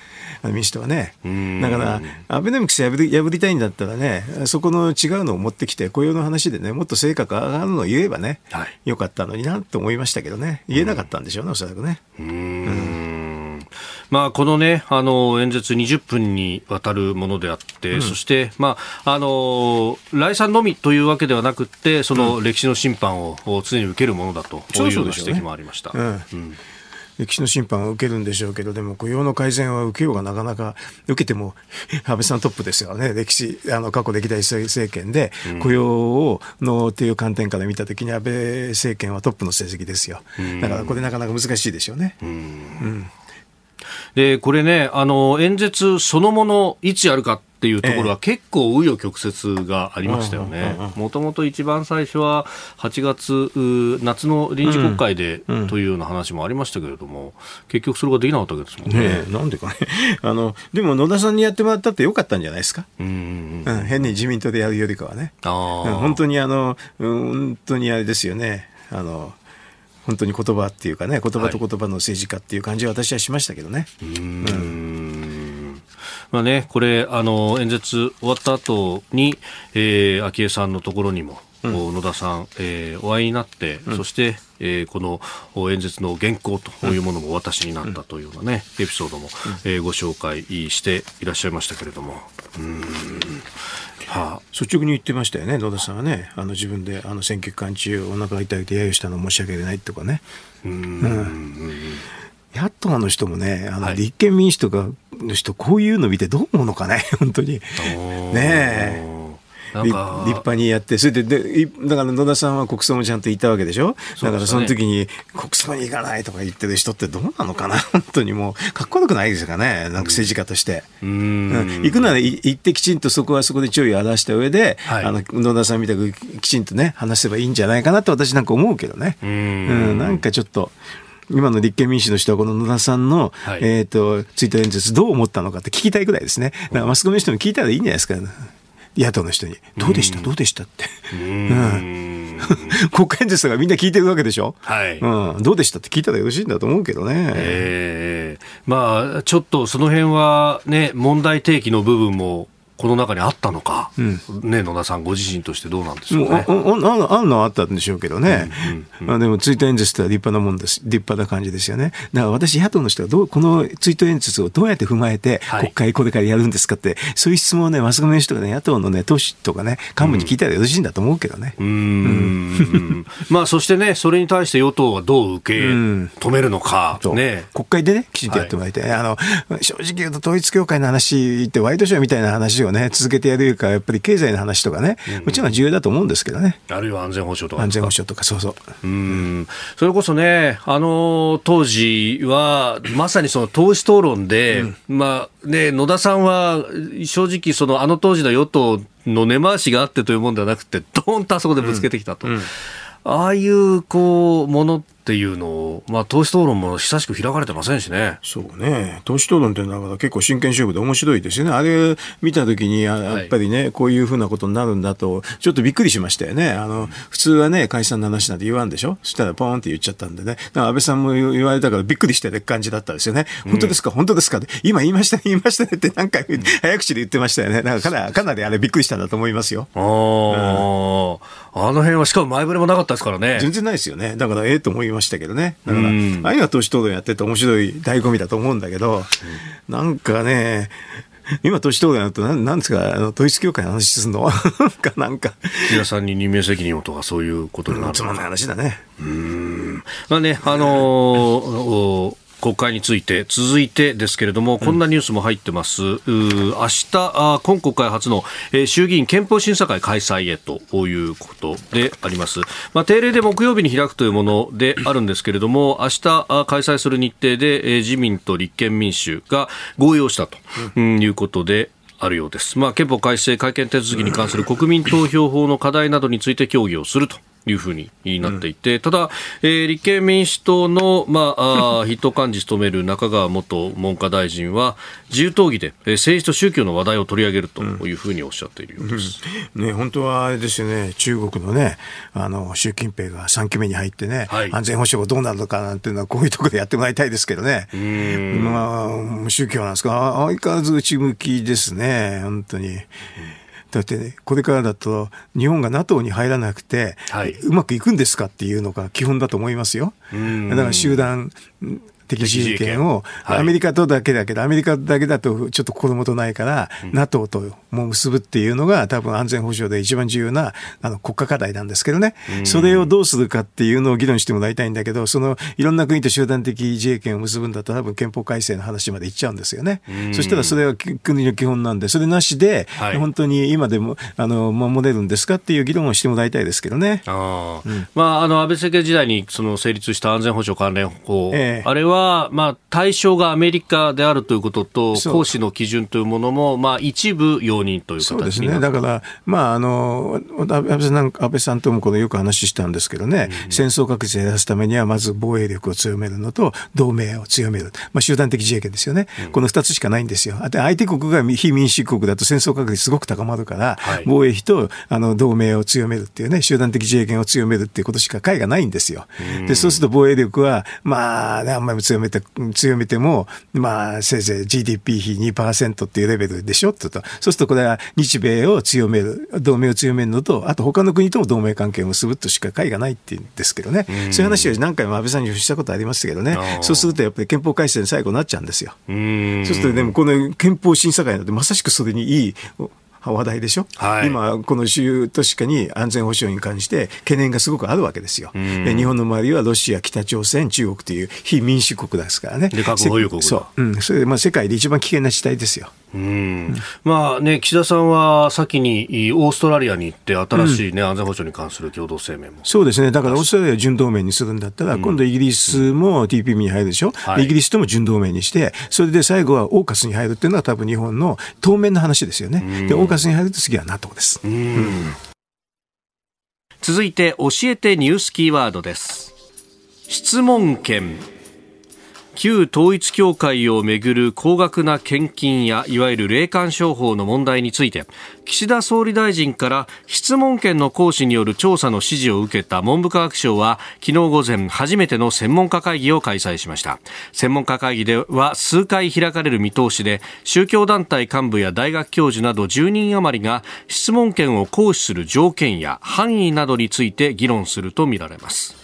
民主党はね。だから、アベノミクス破り破りたいんだったらね、そこの違うのを持ってきて、雇用の話でね、もっと成果が上がるのを言えばね、はい、よかったのになと思いましたけどね、言えなかったんでしょうね、うん、おそらくね。うん。まあ、このね、あの、演説20分にわたるものであって、うん、そして、まあ、あの、来賛のみというわけではなくて、その歴史の審判を常に受けるものだという指摘もありました。うん歴史の審判を受けるんでしょうけど、でも雇用の改善は受けようがなかなか、受けても 安倍さんトップですよね、歴史、あの過去歴代政権で雇用をのっていう観点から見たときに、安倍政権はトップの成績ですよ。だからこれなかなか難しいでしょうね。うん。でこれねあの演説そのものいつやるかっていうところは結構紆余曲折がありましたよね。もともと一番最初は8月、夏の臨時国会でというような話もありましたけれども、結局それができなかったわけですもんね。ねなんでかね。あの、でも野田さんにやってもらったってよかったんじゃないですか？うん、うん、変に自民党でやるよりかはね。あ本当にあの、本当にあれですよね。あの、本当に言葉っていうかね、言葉と言葉の政治家っていう感じは私はしましたけどね。はい、うんまあね、これ、あの、演説終わった後に、えー、昭恵さんのところにも、うん、野田さん、えー、お会いになって、うん、そして、えー、この演説の原稿というものもお渡しになったというようなね、エピソードも、えー、ご紹介していらっしゃいましたけれども。うん。はあ、率直に言ってましたよね、野田さんはね、あの自分であの選挙期間中、お腹が痛いて揶揄したの申し訳ないとかね。うん、うん野党の人もね、あの立憲民主党の人、こういうの見てどう思うのかね、本当に。ねえ。立派にやって、それでで、だから野田さんは国葬もちゃんと行ったわけでしょ、だからその時に国葬に行かないとか言ってる人ってどうなのかな、本当にもう、かっこよくないですかね、なんか政治家として。うん、行くなら行ってきちんとそこはそこで注意を表した上で、はい、あの野田さんみたくきちんとね、話せばいいんじゃないかなと私なんか思うけどね。うん、なんかちょっと。今の立憲民主の人はこの野田さんの、はい、えっ、ー、と、ツイート演説どう思ったのかって聞きたいぐらいですね。マスコミの人に聞いたらいいんじゃないですか。野党の人に。どうでした？どうでしたって。うん。国会演説がみんな聞いてるわけでしょ？はい。うん。どうでしたって聞いたらよろしいんだと思うけどね。ええー、まあ、ちょっとその辺はね、問題提起の部分もこの中にあったのか、うん、ね、野田さんご自身としてどうなんですかね。ああのはあったんでしょうけどね。うんうんうん、あでも、ツイート演説って立派なもんです。立派な感じですよね。だから私、野党の人はどう、このツイート演説をどうやって踏まえて、国会これからやるんですかって、はい、そういう質問をね、マスコミの人がね、野党のね、党首とかね、幹部に聞いたらよろしいんだと思うけどね。うん。まあ、そしてね、それに対して与党はどう受け止めるのか、ね。国会でね、きちんとやってもらいたい。はい、あの、正直言うと統一教会の話ってワイドショーみたいな話をね、続けてやるか、やっぱり経済の話とかね、うん、もちろん重要だと思うんですけどね。あるいは安全保障とか。安全保障とか、そうそう。うん。それこそね、あの、当時は、まさにその党首討論で、うん、まあね、野田さんは正直、その、あの当時の与党の根回しがあってというもんではなくて、どーんとあそこでぶつけてきたと。うんああいう、こう、ものっていうのを、まあ、党首討論も久しく開かれてませんしね。そうね。党首討論ってだから結構真剣勝負で面白いですよね。あれ見たときに、やっぱりね、はい、こういうふうなことになるんだと、ちょっとびっくりしましたよね。あの、普通はね、解散の話なんて言わんでしょ？そしたらポーンって言っちゃったんでね。安倍さんも言われたからびっくりしてる感じだったですよね。本当ですか、うん、本当ですか？今言いましたね、言いましたねって何回、早口で言ってましたよね。なんかかなかなりあれびっくりしたんだと思いますよ。ああ、うん、あの辺はしかも前触れもなかったですからね。全然ないですよね。だからええと思いましたけどね。だから、ああいうのは党首討論やってて面白い醍醐味だと思うんだけど、なんかね、今、党首討論やると、なん、なんですか、あの、統一教会の話すんの？なんか、なんか。岸田さんに任命責任をとか、そういうことになる。つまんない話だね。うん。まあね、あのー国会について続いてですけれども、こんなニュースも入ってます。うん、明日あ今国会初の、えー、衆議院憲法審査会開催へということであります。まあ、定例で木曜日に開くというものであるんですけれども、明日あ開催する日程で、えー、自民と立憲民主が合意をしたと、うん、いうことで、あるようです。まあ、憲法改正会見手続きに関する国民投票法の課題などについて協議をするというふうになっていて、うん、ただ、えー、立憲民主党の、まあ、あ 筆頭幹事務める中川元文科大臣は、自由討議で、えー、政治と宗教の話題を取り上げるというふうにおっしゃっているようです。うん、ね、本当はあれですよね、中国のね、あの、習近平が3期目に入ってね、はい、安全保障がどうなるのかなんていうのは、こういうところでやってもらいたいですけどね。まあ、宗教なんですか、相変わらず内向きですね、本当に。うんだって、ね、これからだと日本が NATO に入らなくて、はい、うまくいくんですかっていうのが基本だと思いますよ。だから集団的自衛権を、アメリカとだけだけど、アメリカだけだとちょっと子供とないから、NATO とも結ぶっていうのが多分安全保障で一番重要なあの国家課題なんですけどね、それをどうするかっていうのを議論してもらいたいんだけど、そのいろんな国と集団的自衛権を結ぶんだったら多分憲法改正の話までいっちゃうんですよね。そしたらそれは国の基本なんで、それなしで、本当に今でもあの守れるんですかっていう議論をしてもらいたいですけどね。あ。うん、まあ、あの安倍政権時代にその成立した安全保障関連法、ええ、あれはは、まあ、対象がアメリカであるということと、行使の基準というものも、まあ、一部容認というそうですね、だから、まあ、あの安倍さん安倍さんともこのよく話したんですけどね、うん、戦争確実を減らすためには、まず防衛力を強めるのと、同盟を強める、まあ、集団的自衛権ですよね、うん、この2つしかないんですよ。あ相手国が非民主国だと戦争確率すごく高まるから、はい、防衛費とあの同盟を強めるっていうね、集団的自衛権を強めるっていうことしか解がないんですよ。でそうすると防衛力は、まあ、ね、あんまり強めて、強めても、まあ、せいぜい GDP 比2%っていうレベルでしょってと。そうするとこれは日米を強める、同盟を強めるのと、あと他の国とも同盟関係を結ぶとしか解がないっていうんですけどね。そういう話を何回も安倍さんにしたことありましたけどね。そうするとやっぱり憲法改正の最後になっちゃうんですよ。そうするとでもこの憲法審査会なんてまさしくそれにいい話題でしょ、はい、今、この主要都市化に安全保障に関して懸念がすごくあるわけですよ。で日本の周りはロシア、北朝鮮、中国という非民主国ですからね。で核保有国そう、うん、それまあ世界で一番危険な地帯ですよ。うん、まあね、岸田さんは先にオーストラリアに行って、新しいね、うん、安全保障に関する共同声明も。そうですね、だからオーストラリアを準同盟にするんだ。ったら、うん、今度イギリスも TPP に入るでしょ、はい、イギリスとも準同盟にして、それで最後はオーカスに入るっていうのは、多分日本の当面の話ですよね、でオーカスに入ると次は NATO です。続いて、教えてニュースキーワードです。質問権。旧統一教会をめぐる高額な献金やいわゆる霊感商法の問題について岸田総理大臣から質問権の行使による調査の指示を受けた文部科学省は昨日午前初めての専門家会議を開催しました。専門家会議では数回開かれる見通しで宗教団体幹部や大学教授など10人余りが質問権を行使する条件や範囲などについて議論するとみられます。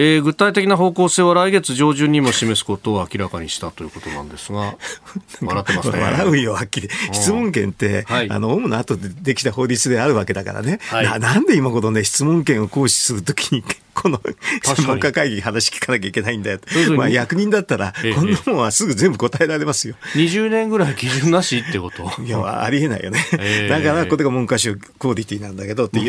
えー、具体的な方向性は来月上旬にも示すことを明らかにしたということなんですが、笑ってますね。笑うよ、はっきり。質問権って、はい、あの、オウムの後でできた法律であるわけだからね。はい、ななんで今ことね、質問権を行使するときに、この専門家会議話聞かなきゃいけないんだよ。まあ役人だったら、こんなもんはすぐ全部答えられますよ。20年ぐらい基準なしってこと？いや、ありえないよね。だから、これが文科省クオリティなんだけどって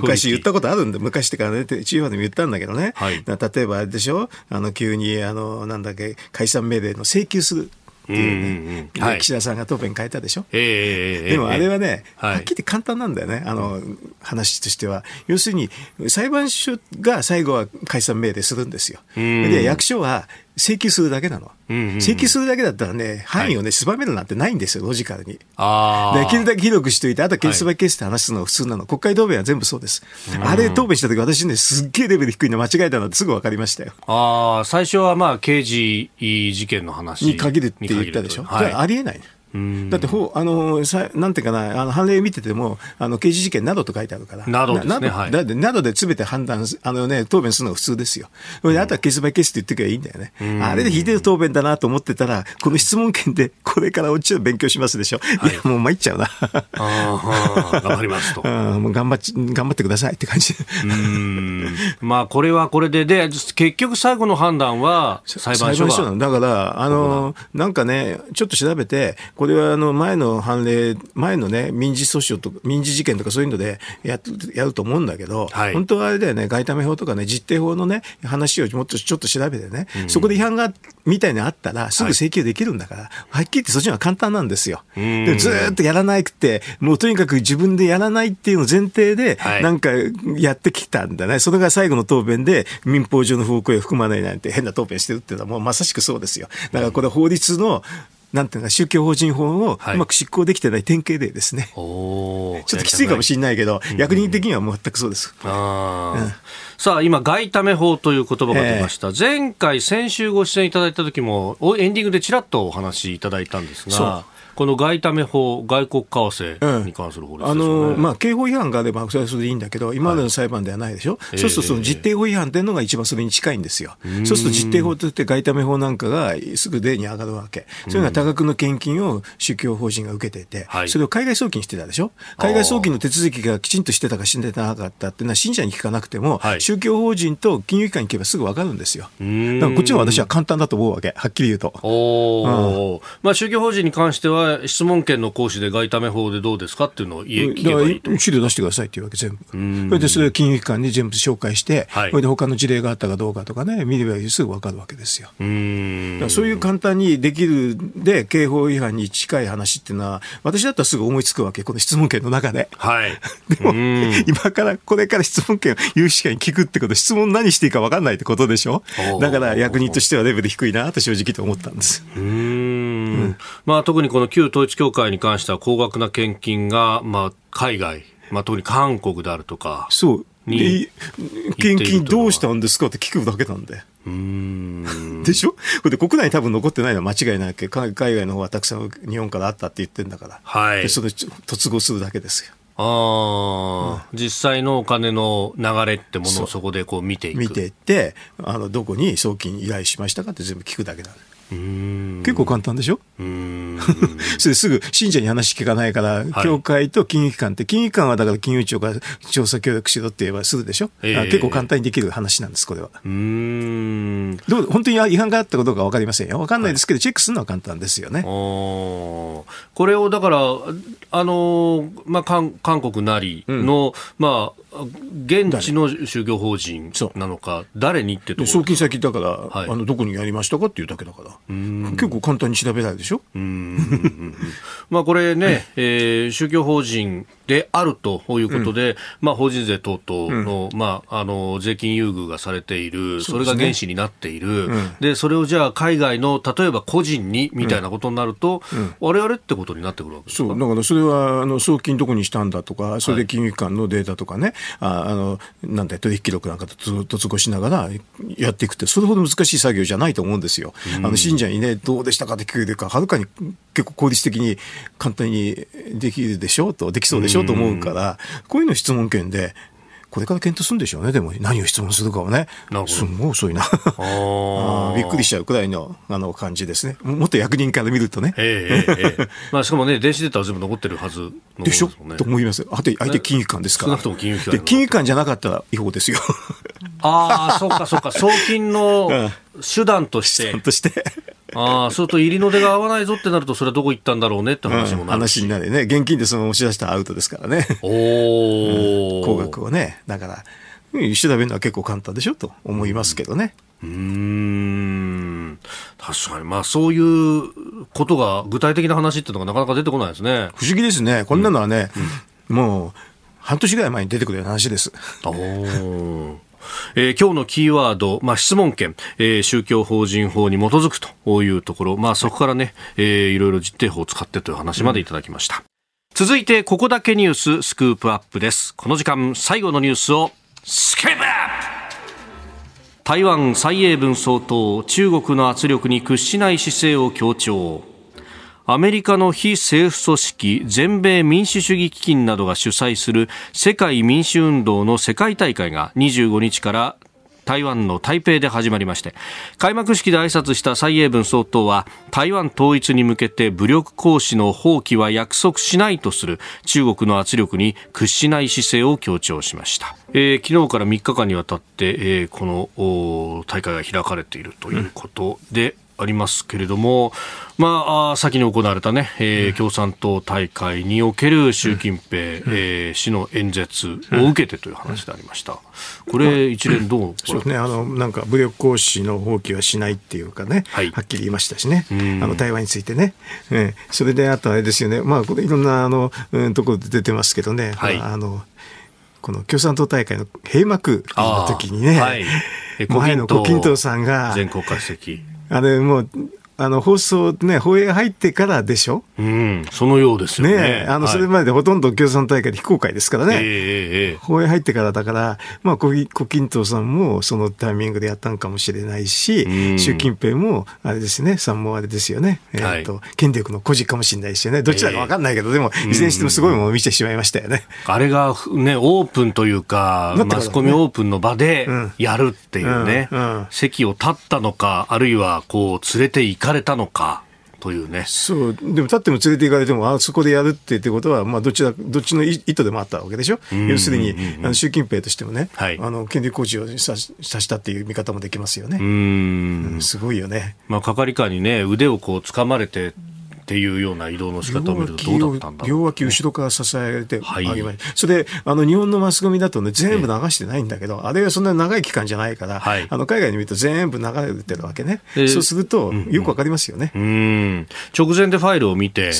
昔言ったことあるんで、昔ってからね、中央でも言ったんだけどね。はい、例えばあれでしょ？あの、急に、あの、なんだっけ、解散命令の請求する。っていうね、はい、岸田さんが答弁変えたでしょ、えー、でもあれはね、はっきり簡単なんだよね、あの話としては。要するに、裁判所が最後は解散命令するんですよ。で、役所は請求するだけなの。請求するだけだったらね、範囲をね、狭めるなんてないんですよ、ロジカルに。できるだけ広くしておいて、あとはケースバイケースって話すのが普通なの。国会答弁は全部そうです。あれ答弁した時、私ね、すっげえレベル低いの間違えたなってすぐ分かりましたよ。ああ、最初はまあ、刑事事件の話。に限るって言ったでしょ。はい、ありえない。だってほあのさ、なんていうかな、あの判例見てても、あの刑事事件などと書いてあるから、などですね、などはい、などで全て判断あの、ね、答弁するのが普通ですよ。うん、あとはケースバイケースって言ってくればいいんだよね。あれでひでえ答弁だなと思ってたら、この質問権でこれから落ちを勉強しますでしょ。はい、いや、もう参っちゃうな。あ頑張りますと。うん、もう頑張っ頑張ってくださいって感じ。うんまあ、これはこれで、で、結局最後の判断は裁判所が。だから、あの、なんかね、ちょっと調べて、これはあの前の判例、前のね、民事訴訟とか、民事事件とかそういうのでややると思うんだけど、はい、本当はあれだよね、外為法とかね、実定法のね、話をもっとちょっと調べてね、うん、そこで違反が、みたいにあったら、すぐ請求できるんだから、はい、はっきり言ってそっちの方が簡単なんですよ。でもずっとやらなくて、もうとにかく自分でやらないっていうの前提で、なんかやってきたんだね。それが最後の答弁で、民法上の不法行為を含まないなんて変な答弁してるっていうのはもうまさしくそうですよ。だからこれ法律のなんていうか、宗教法人法をうまく執行できてない典型例ですね。はい、ちょっときついかもしれないけど、役人的には全くそうです。うん、さあ、今、外為法という言葉が出ました。えー、前回、先週ご出演いただいた時も、エンディングでちらっとお話しいただいたんですが、この外為法、外国為替に関する法律、ねうん、あのまあ、刑法違反があれば、それはそれでいいんだけど、今までの裁判ではないでしょ、はい、そうするとその実定法違反っていうのが一番それに近いんですよ。そうすると実定法といって外為法なんかがすぐ例に上がるわけ。そういうのは多額の献金を宗教法人が受けてい。て、それを海外送金してたでしょ。海外送金の手続きがきちんとしてたかしてなかったっていうのは信者に聞かなくても、はい、宗教法人と金融機関に行けばすぐ分かるんですよ。だからこっちは私は簡単だと思うわけ、はっきり言うと。おうん、まあ、宗教法人に関しては質問権のの行使で外為法でどうですかっていうのを言え聞けばいい資料出してくださいっていうわけ、全部。それで、それを金融機関に全部紹介して、はい、それで他の事例があったかどうかとかね、見ればすぐ分かるわけですよ。うんそういう簡単にできるで、刑法違反に近い話っていうのは、私だったらすぐ思いつくわけ、この質問権の中で。はい。でも、今から、これから質問権を有識者に聞くってこと、質問何していいか分かんないってことでしょ？だから役人としてはレベル低いなと正直と思ったんです。うん。まあ特にこの旧統一教会に関しては高額な献金が、まあ、海外、まあ、特に韓国であるとか。そう。に献金どうしたんですかって聞くだけなんで。でしょ？これで国内に多分残ってないのは間違いないけど、海外の方はたくさん日本からあったって言ってんだから。はい。で、それ突合するだけですよ。ああ、うん、実際のお金の流れってものをそこでこう見ていく。見ていって、あの、どこに送金依頼しましたかって全部聞くだけだ、ね。結構簡単でしょ？それすぐ信者に話聞かないから、はい、教会と金融機関って、金融機関はだから金融庁が調査協力しろって言えばするでしょ、えー、結構簡単にできる話なんです、これは。うん。どう本当に違反があったかどうか分かりませんよ。分かんないですけど、はい、チェックするのは簡単ですよね。これをだから、あのまあ、韓韓国なりの、うん、まあ、現地の宗教法人なのか、誰にってと送金先だから、はい、あのどこにやりましたかっていうだけだから、結構簡単に調べられるでしょ？まあこれね、えー、宗教法人であるということで、うん、まあ法人税等々の、うん、まああの税金優遇がされている、それが原資になっている、で、それをじゃあ海外の例えば個人にみたいなことになると、われわれってことになってくるわけですか？そう。だからそれはあの送金どこにしたんだとか、それで金融機関のデータとかね、ああのなんだ取引記録なんかと突合しながらやっていくって、それほど難しい作業じゃないと思うんですよ。あの信者にね、どうでしたかって聞くか、はるかに結構効率的に簡単にできるでしょうと、できそうでしょうと思うから、こういうの質問権で、これから検討するんでしょうね、でも。何を質問するかはね、すんごい遅いな。あ びっくりしちゃうくらいのあの感じですね、もっと役人から見るとね。えー、えー、まあ、しかもね、電子データは全部残ってるはず、ね、でしょ？と思います、あと相手金融機関ですから、少なくとも金融機関金融機関じゃなかったら違法ですよ。ああ、そうか、そうか、送金の 手段として。として ああ、そうと入りの出が合わないぞってなると、それはどこ行ったんだろうねって話もなる、うん、話になるね。現金でその押し出したらアウトですからね。おお、うん、高額をね。だから、調べるのは結構簡単でしょと思いますけどね。うん、確かに、まあそういうことが、具体的な話っていうのがなかなか出てこないですね。不思議ですね。こんなのはね、うん、もう、半年ぐらい前に出てくる話です。おお。えー、今日のキーワード、まあ、質問権、えー、宗教法人法に基づくというところ、まあ、そこからね、えー、いろいろ実定法を使ってという話までいただきました。うん、続いて、ここだけニューススクープアップです。この時間、最後のニュースを、スクープアップ台湾蔡英文総統、中国の圧力に屈しない姿勢を強調。アメリカの非政府組織全米民主主義基金などが主催する世界民主運動の世界大会が25日から台湾の台北で始まりまして開幕式で挨拶した蔡英文総統は台湾統一に向けて武力行使の放棄は約束しないとする中国の圧力に屈しない姿勢を強調しました、えー、昨日から3日間にわたって、えー、この大会が開かれているということで、うんありますけれども、まあ、先に行われたね、えー、共産党大会における習近平、うん、えー、氏の演説を受けてという話でありました。これ、一連どう、そうですね、あの、なんか武力行使の放棄はしないっていうかね、はい、はっきり言いましたしね、あの、台湾についてね。えー、それで、あとあれですよね、まあ、これいろんな、あの、うん、ところで出てますけどね、はい、あの、この共産党大会の閉幕の時にね、はい、前の胡錦涛さんが、全国家主席。あれもうあの放送ね、放映入ってからでしょ？うん、そのようですよね。ねあの、それまでほとんど共産大会で非公開ですからね。えー、放映入ってからだから、まあ、胡錦涛さんもそのタイミングでやったのかもしれないし、習近平も、あれですね、さんもあれですよね。えっ、ー、と、はい、権力の誇示かもしれないですよね。どちらかわかんないけど、えー、でも、いずれにしてもすごいものを見せてしまいましたよね。あれがね、オープンというか、ね、マスコミオープンの場でやるっていうね、うん。うん。うん、席を立ったのか、あるいはこう、連れて行かれたのか。というね。そう。でも立っても連れて行かれても、あそこでやるってってことは、まあ、どっちだ、どっちの意図でもあったわけでしょ？要するに、あの習近平としてもね、はい、あの、権力行使をささしたっていう見方もできますよね。うん,、すごいよね。まあ、係官にね、腕をこう掴まれて、っていうような移動の仕方を見るとどうだったんだ両脇後ろから支えられてはい、それであの日本のマスコミだとね全部流してないんだけど、あれはそんな長い期間じゃないから、はい、あの海外に見ると全部流れてるわけね、そうするとよくわかりますよね、うん、直前でファイルを見て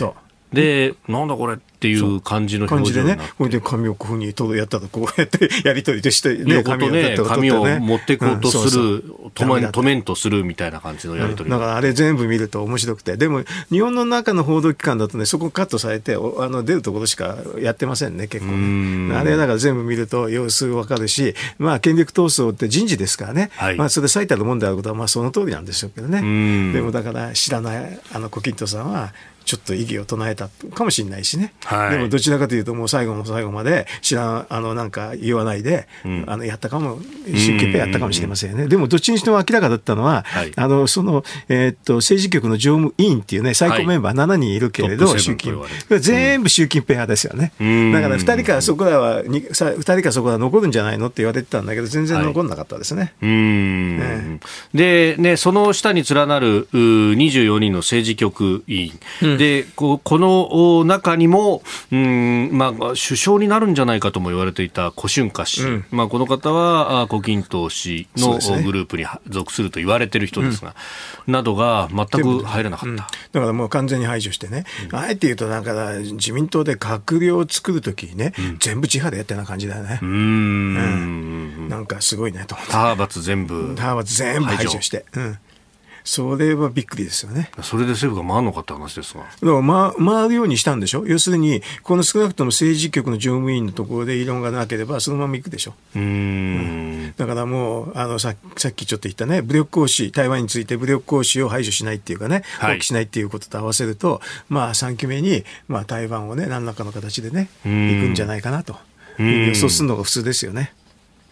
で、なんだこれっていう感じの感じでね、これで紙をこういうふうにやったら、こうやって やり取りとして、ね、紙をね、紙を持っていこうとする、止めんとするみたいな感じのやり取り、だからあれ全部見ると面白くて、でも日本の中の報道機関だとね、そこカットされて、あの出るところしかやってませんね、結構ね。あれだから全部見ると様子わかるし、まあ権力闘争って人事ですからね、はい、まあそれ最たるもんであることはまあその通りなんでしょうけどね。でもだから知らないあの胡錦涛さんはちょっと異議を唱えたかもしれないしね、はい、でもどちらかというと、もう最後の最後まで知らん、あのなんか言わないで、うん、あのやったかも、一生懸命やったかもしれませんね、でもどっちにしても明らかだったのは、はい、あのその、えー、っと政治局の常務委員っていうね、最高メンバー7人いるけれど、はい、習近平、全部習近平派ですよね、うん、だから2人からそこらは、2人からそこら残るんじゃないのって言われてたんだけど、全然残んなかったですね。うん、ね、で、ね、その下に連なる24人の政治局委員、でここの中にも、うんまあ、首相になるんじゃないかとも言われていた胡春華氏、うん、まあ、この方は胡錦涛氏のグループに属すると言われている人ですが、うん、などが全く入らなかった、うん、だからもう完全に排除してね、あえて言うと、なんか自民党で閣僚を作るときにね、全部地派でやったような感じだよね。うん、なんかすごいねと思って。派閥全部。派閥全部排除して。うんそれはびっくりですよね。それで政府が回るのかって話ですが。だから、ま、回るようにしたんでしょ？要するに、この少なくとも政治局の常務委員のところで異論がなければ、そのまま行くでしょ。うんうんだからもう、あのさ、さっきちょっと言ったね、武力行使、台湾について武力行使を排除しないっていうかね、放棄しないっていうことと合わせると、まあ、3期目に、まあ、台湾をね、何らかの形でね、行くんじゃないかなと。予想するのが普通ですよね。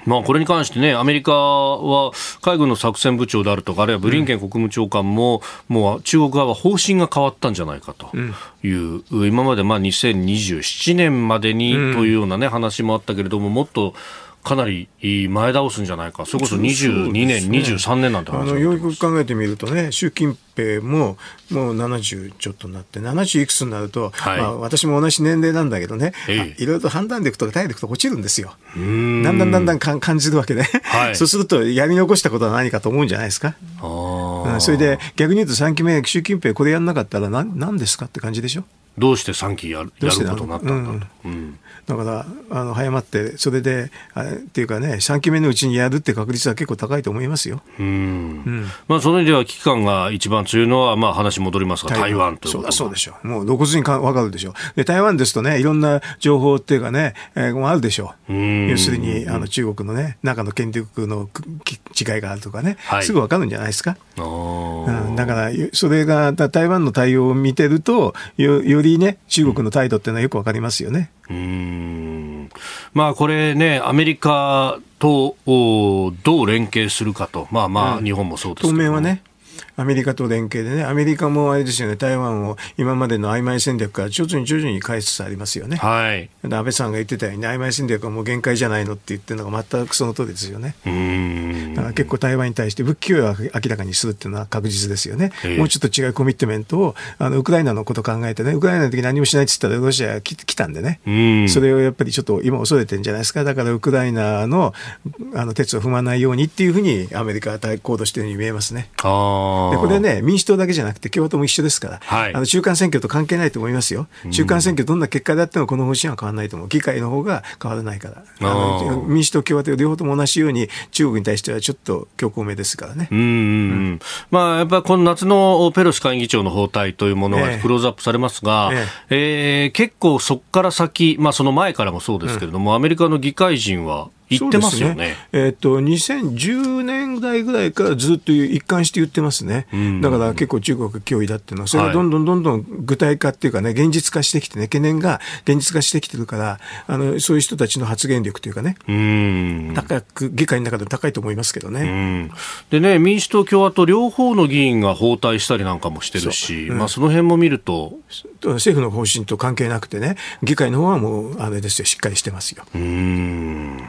まあ、これに関してね、アメリカは海軍の作戦部長であるとか、あるいはブリンケン国務長官も、もう中国側は方針が変わったんじゃないかという、うん、今までまあ2027年までにというようなね、話もあったけれども、もっとかなり前倒すんじゃないか、それこそ22年、ね、23年なんて話あのよく考えてみるとね、習近平ももう70ちょっとになって、70いくつになると、はい、まあ、私も同じ年齢なんだけどね、いろいろと判断力とか体力とか落ちるんですよ。だんだんだんだん感じるわけね、はい、そうすると、やり残したことは何かと思うんじゃないですか。うん、それで逆に言うと3期目、習近平これやんなかったら何何ですかって感じでしょ？どうして3期やるやることになったんだと。うんだからあの早まってそれであっていうかね3期目のうちにやるって確率は結構高いと思いますよ。うん、うん、まあその意味では危機感が一番強いのはまあ話戻りますが台湾というそうだそうでしょう。もう露骨にか分かるでしょう。で台湾ですとねいろんな情報っていうかね、えー、もあるでしょう。う要するにあの中国のね中の権力の違いがあるとかね、はい、すぐ分かるんじゃないですか。うん、だからそれが台湾の対応を見てるとよよりね中国の態度っていうのはよく分かりますよね。うんまあこれね、アメリカとどう連携するかと、まあまあ、日本もそうですけど、当面はね、アメリカと連携でね、アメリカもあれですよね、台湾を今までの曖昧戦略から徐々に徐々に返しつつありますよね。はい。安倍さんが言ってたように、曖昧戦略はもう限界じゃないのって言ってるのが全くその通りですよね。うん。だから結構台湾に対して武器供与を明らかにするっていうのは確実ですよね。もうちょっと違うコミットメントを、あの、ウクライナのこと考えてね、ウクライナの時何もしないって言ったらロシア来来たんでね。うん。それをやっぱりちょっと今恐れてるんじゃないですか。だからウクライナの、あの、鉄を踏まないようにっていうふうにアメリカは行動しているように見えますね。ああ。で、これね、民主党だけじゃなくて共和党も一緒ですから、はい、あの中間選挙と関係ないと思いますよ。中間選挙どんな結果であってもこの方針は変わらないと思う。議会の方が変わらないから。あの民主党、共和党両方とも同じように中国に対してはちょっと強硬めですからね。うん、うん、まあ、やっぱりこの夏のペロシ下院議長の訪台というものがクローズアップされますが、えええー、結構そこから先、まあその前からもそうですけれども、うん、アメリカの議会人は言ってますよね。ねえっ、ー、と、2010年代ぐらいからずっと一貫して言ってますね。だから結構中国脅威だっていうのは、それがどんどんどんどん具体化っていうかね、現実化してきてね、懸念が現実化してきてるから、あの、そういう人たちの発言力というかね、高く、議会の中で高いと思いますけどね。でね、民主党、共和党両方の議員が包帯したりなんかもしてるし、うん、まあその辺も見ると。政府の方針と関係なくてね、議会の方はもう、あれですよ、しっかりしてますよ。うん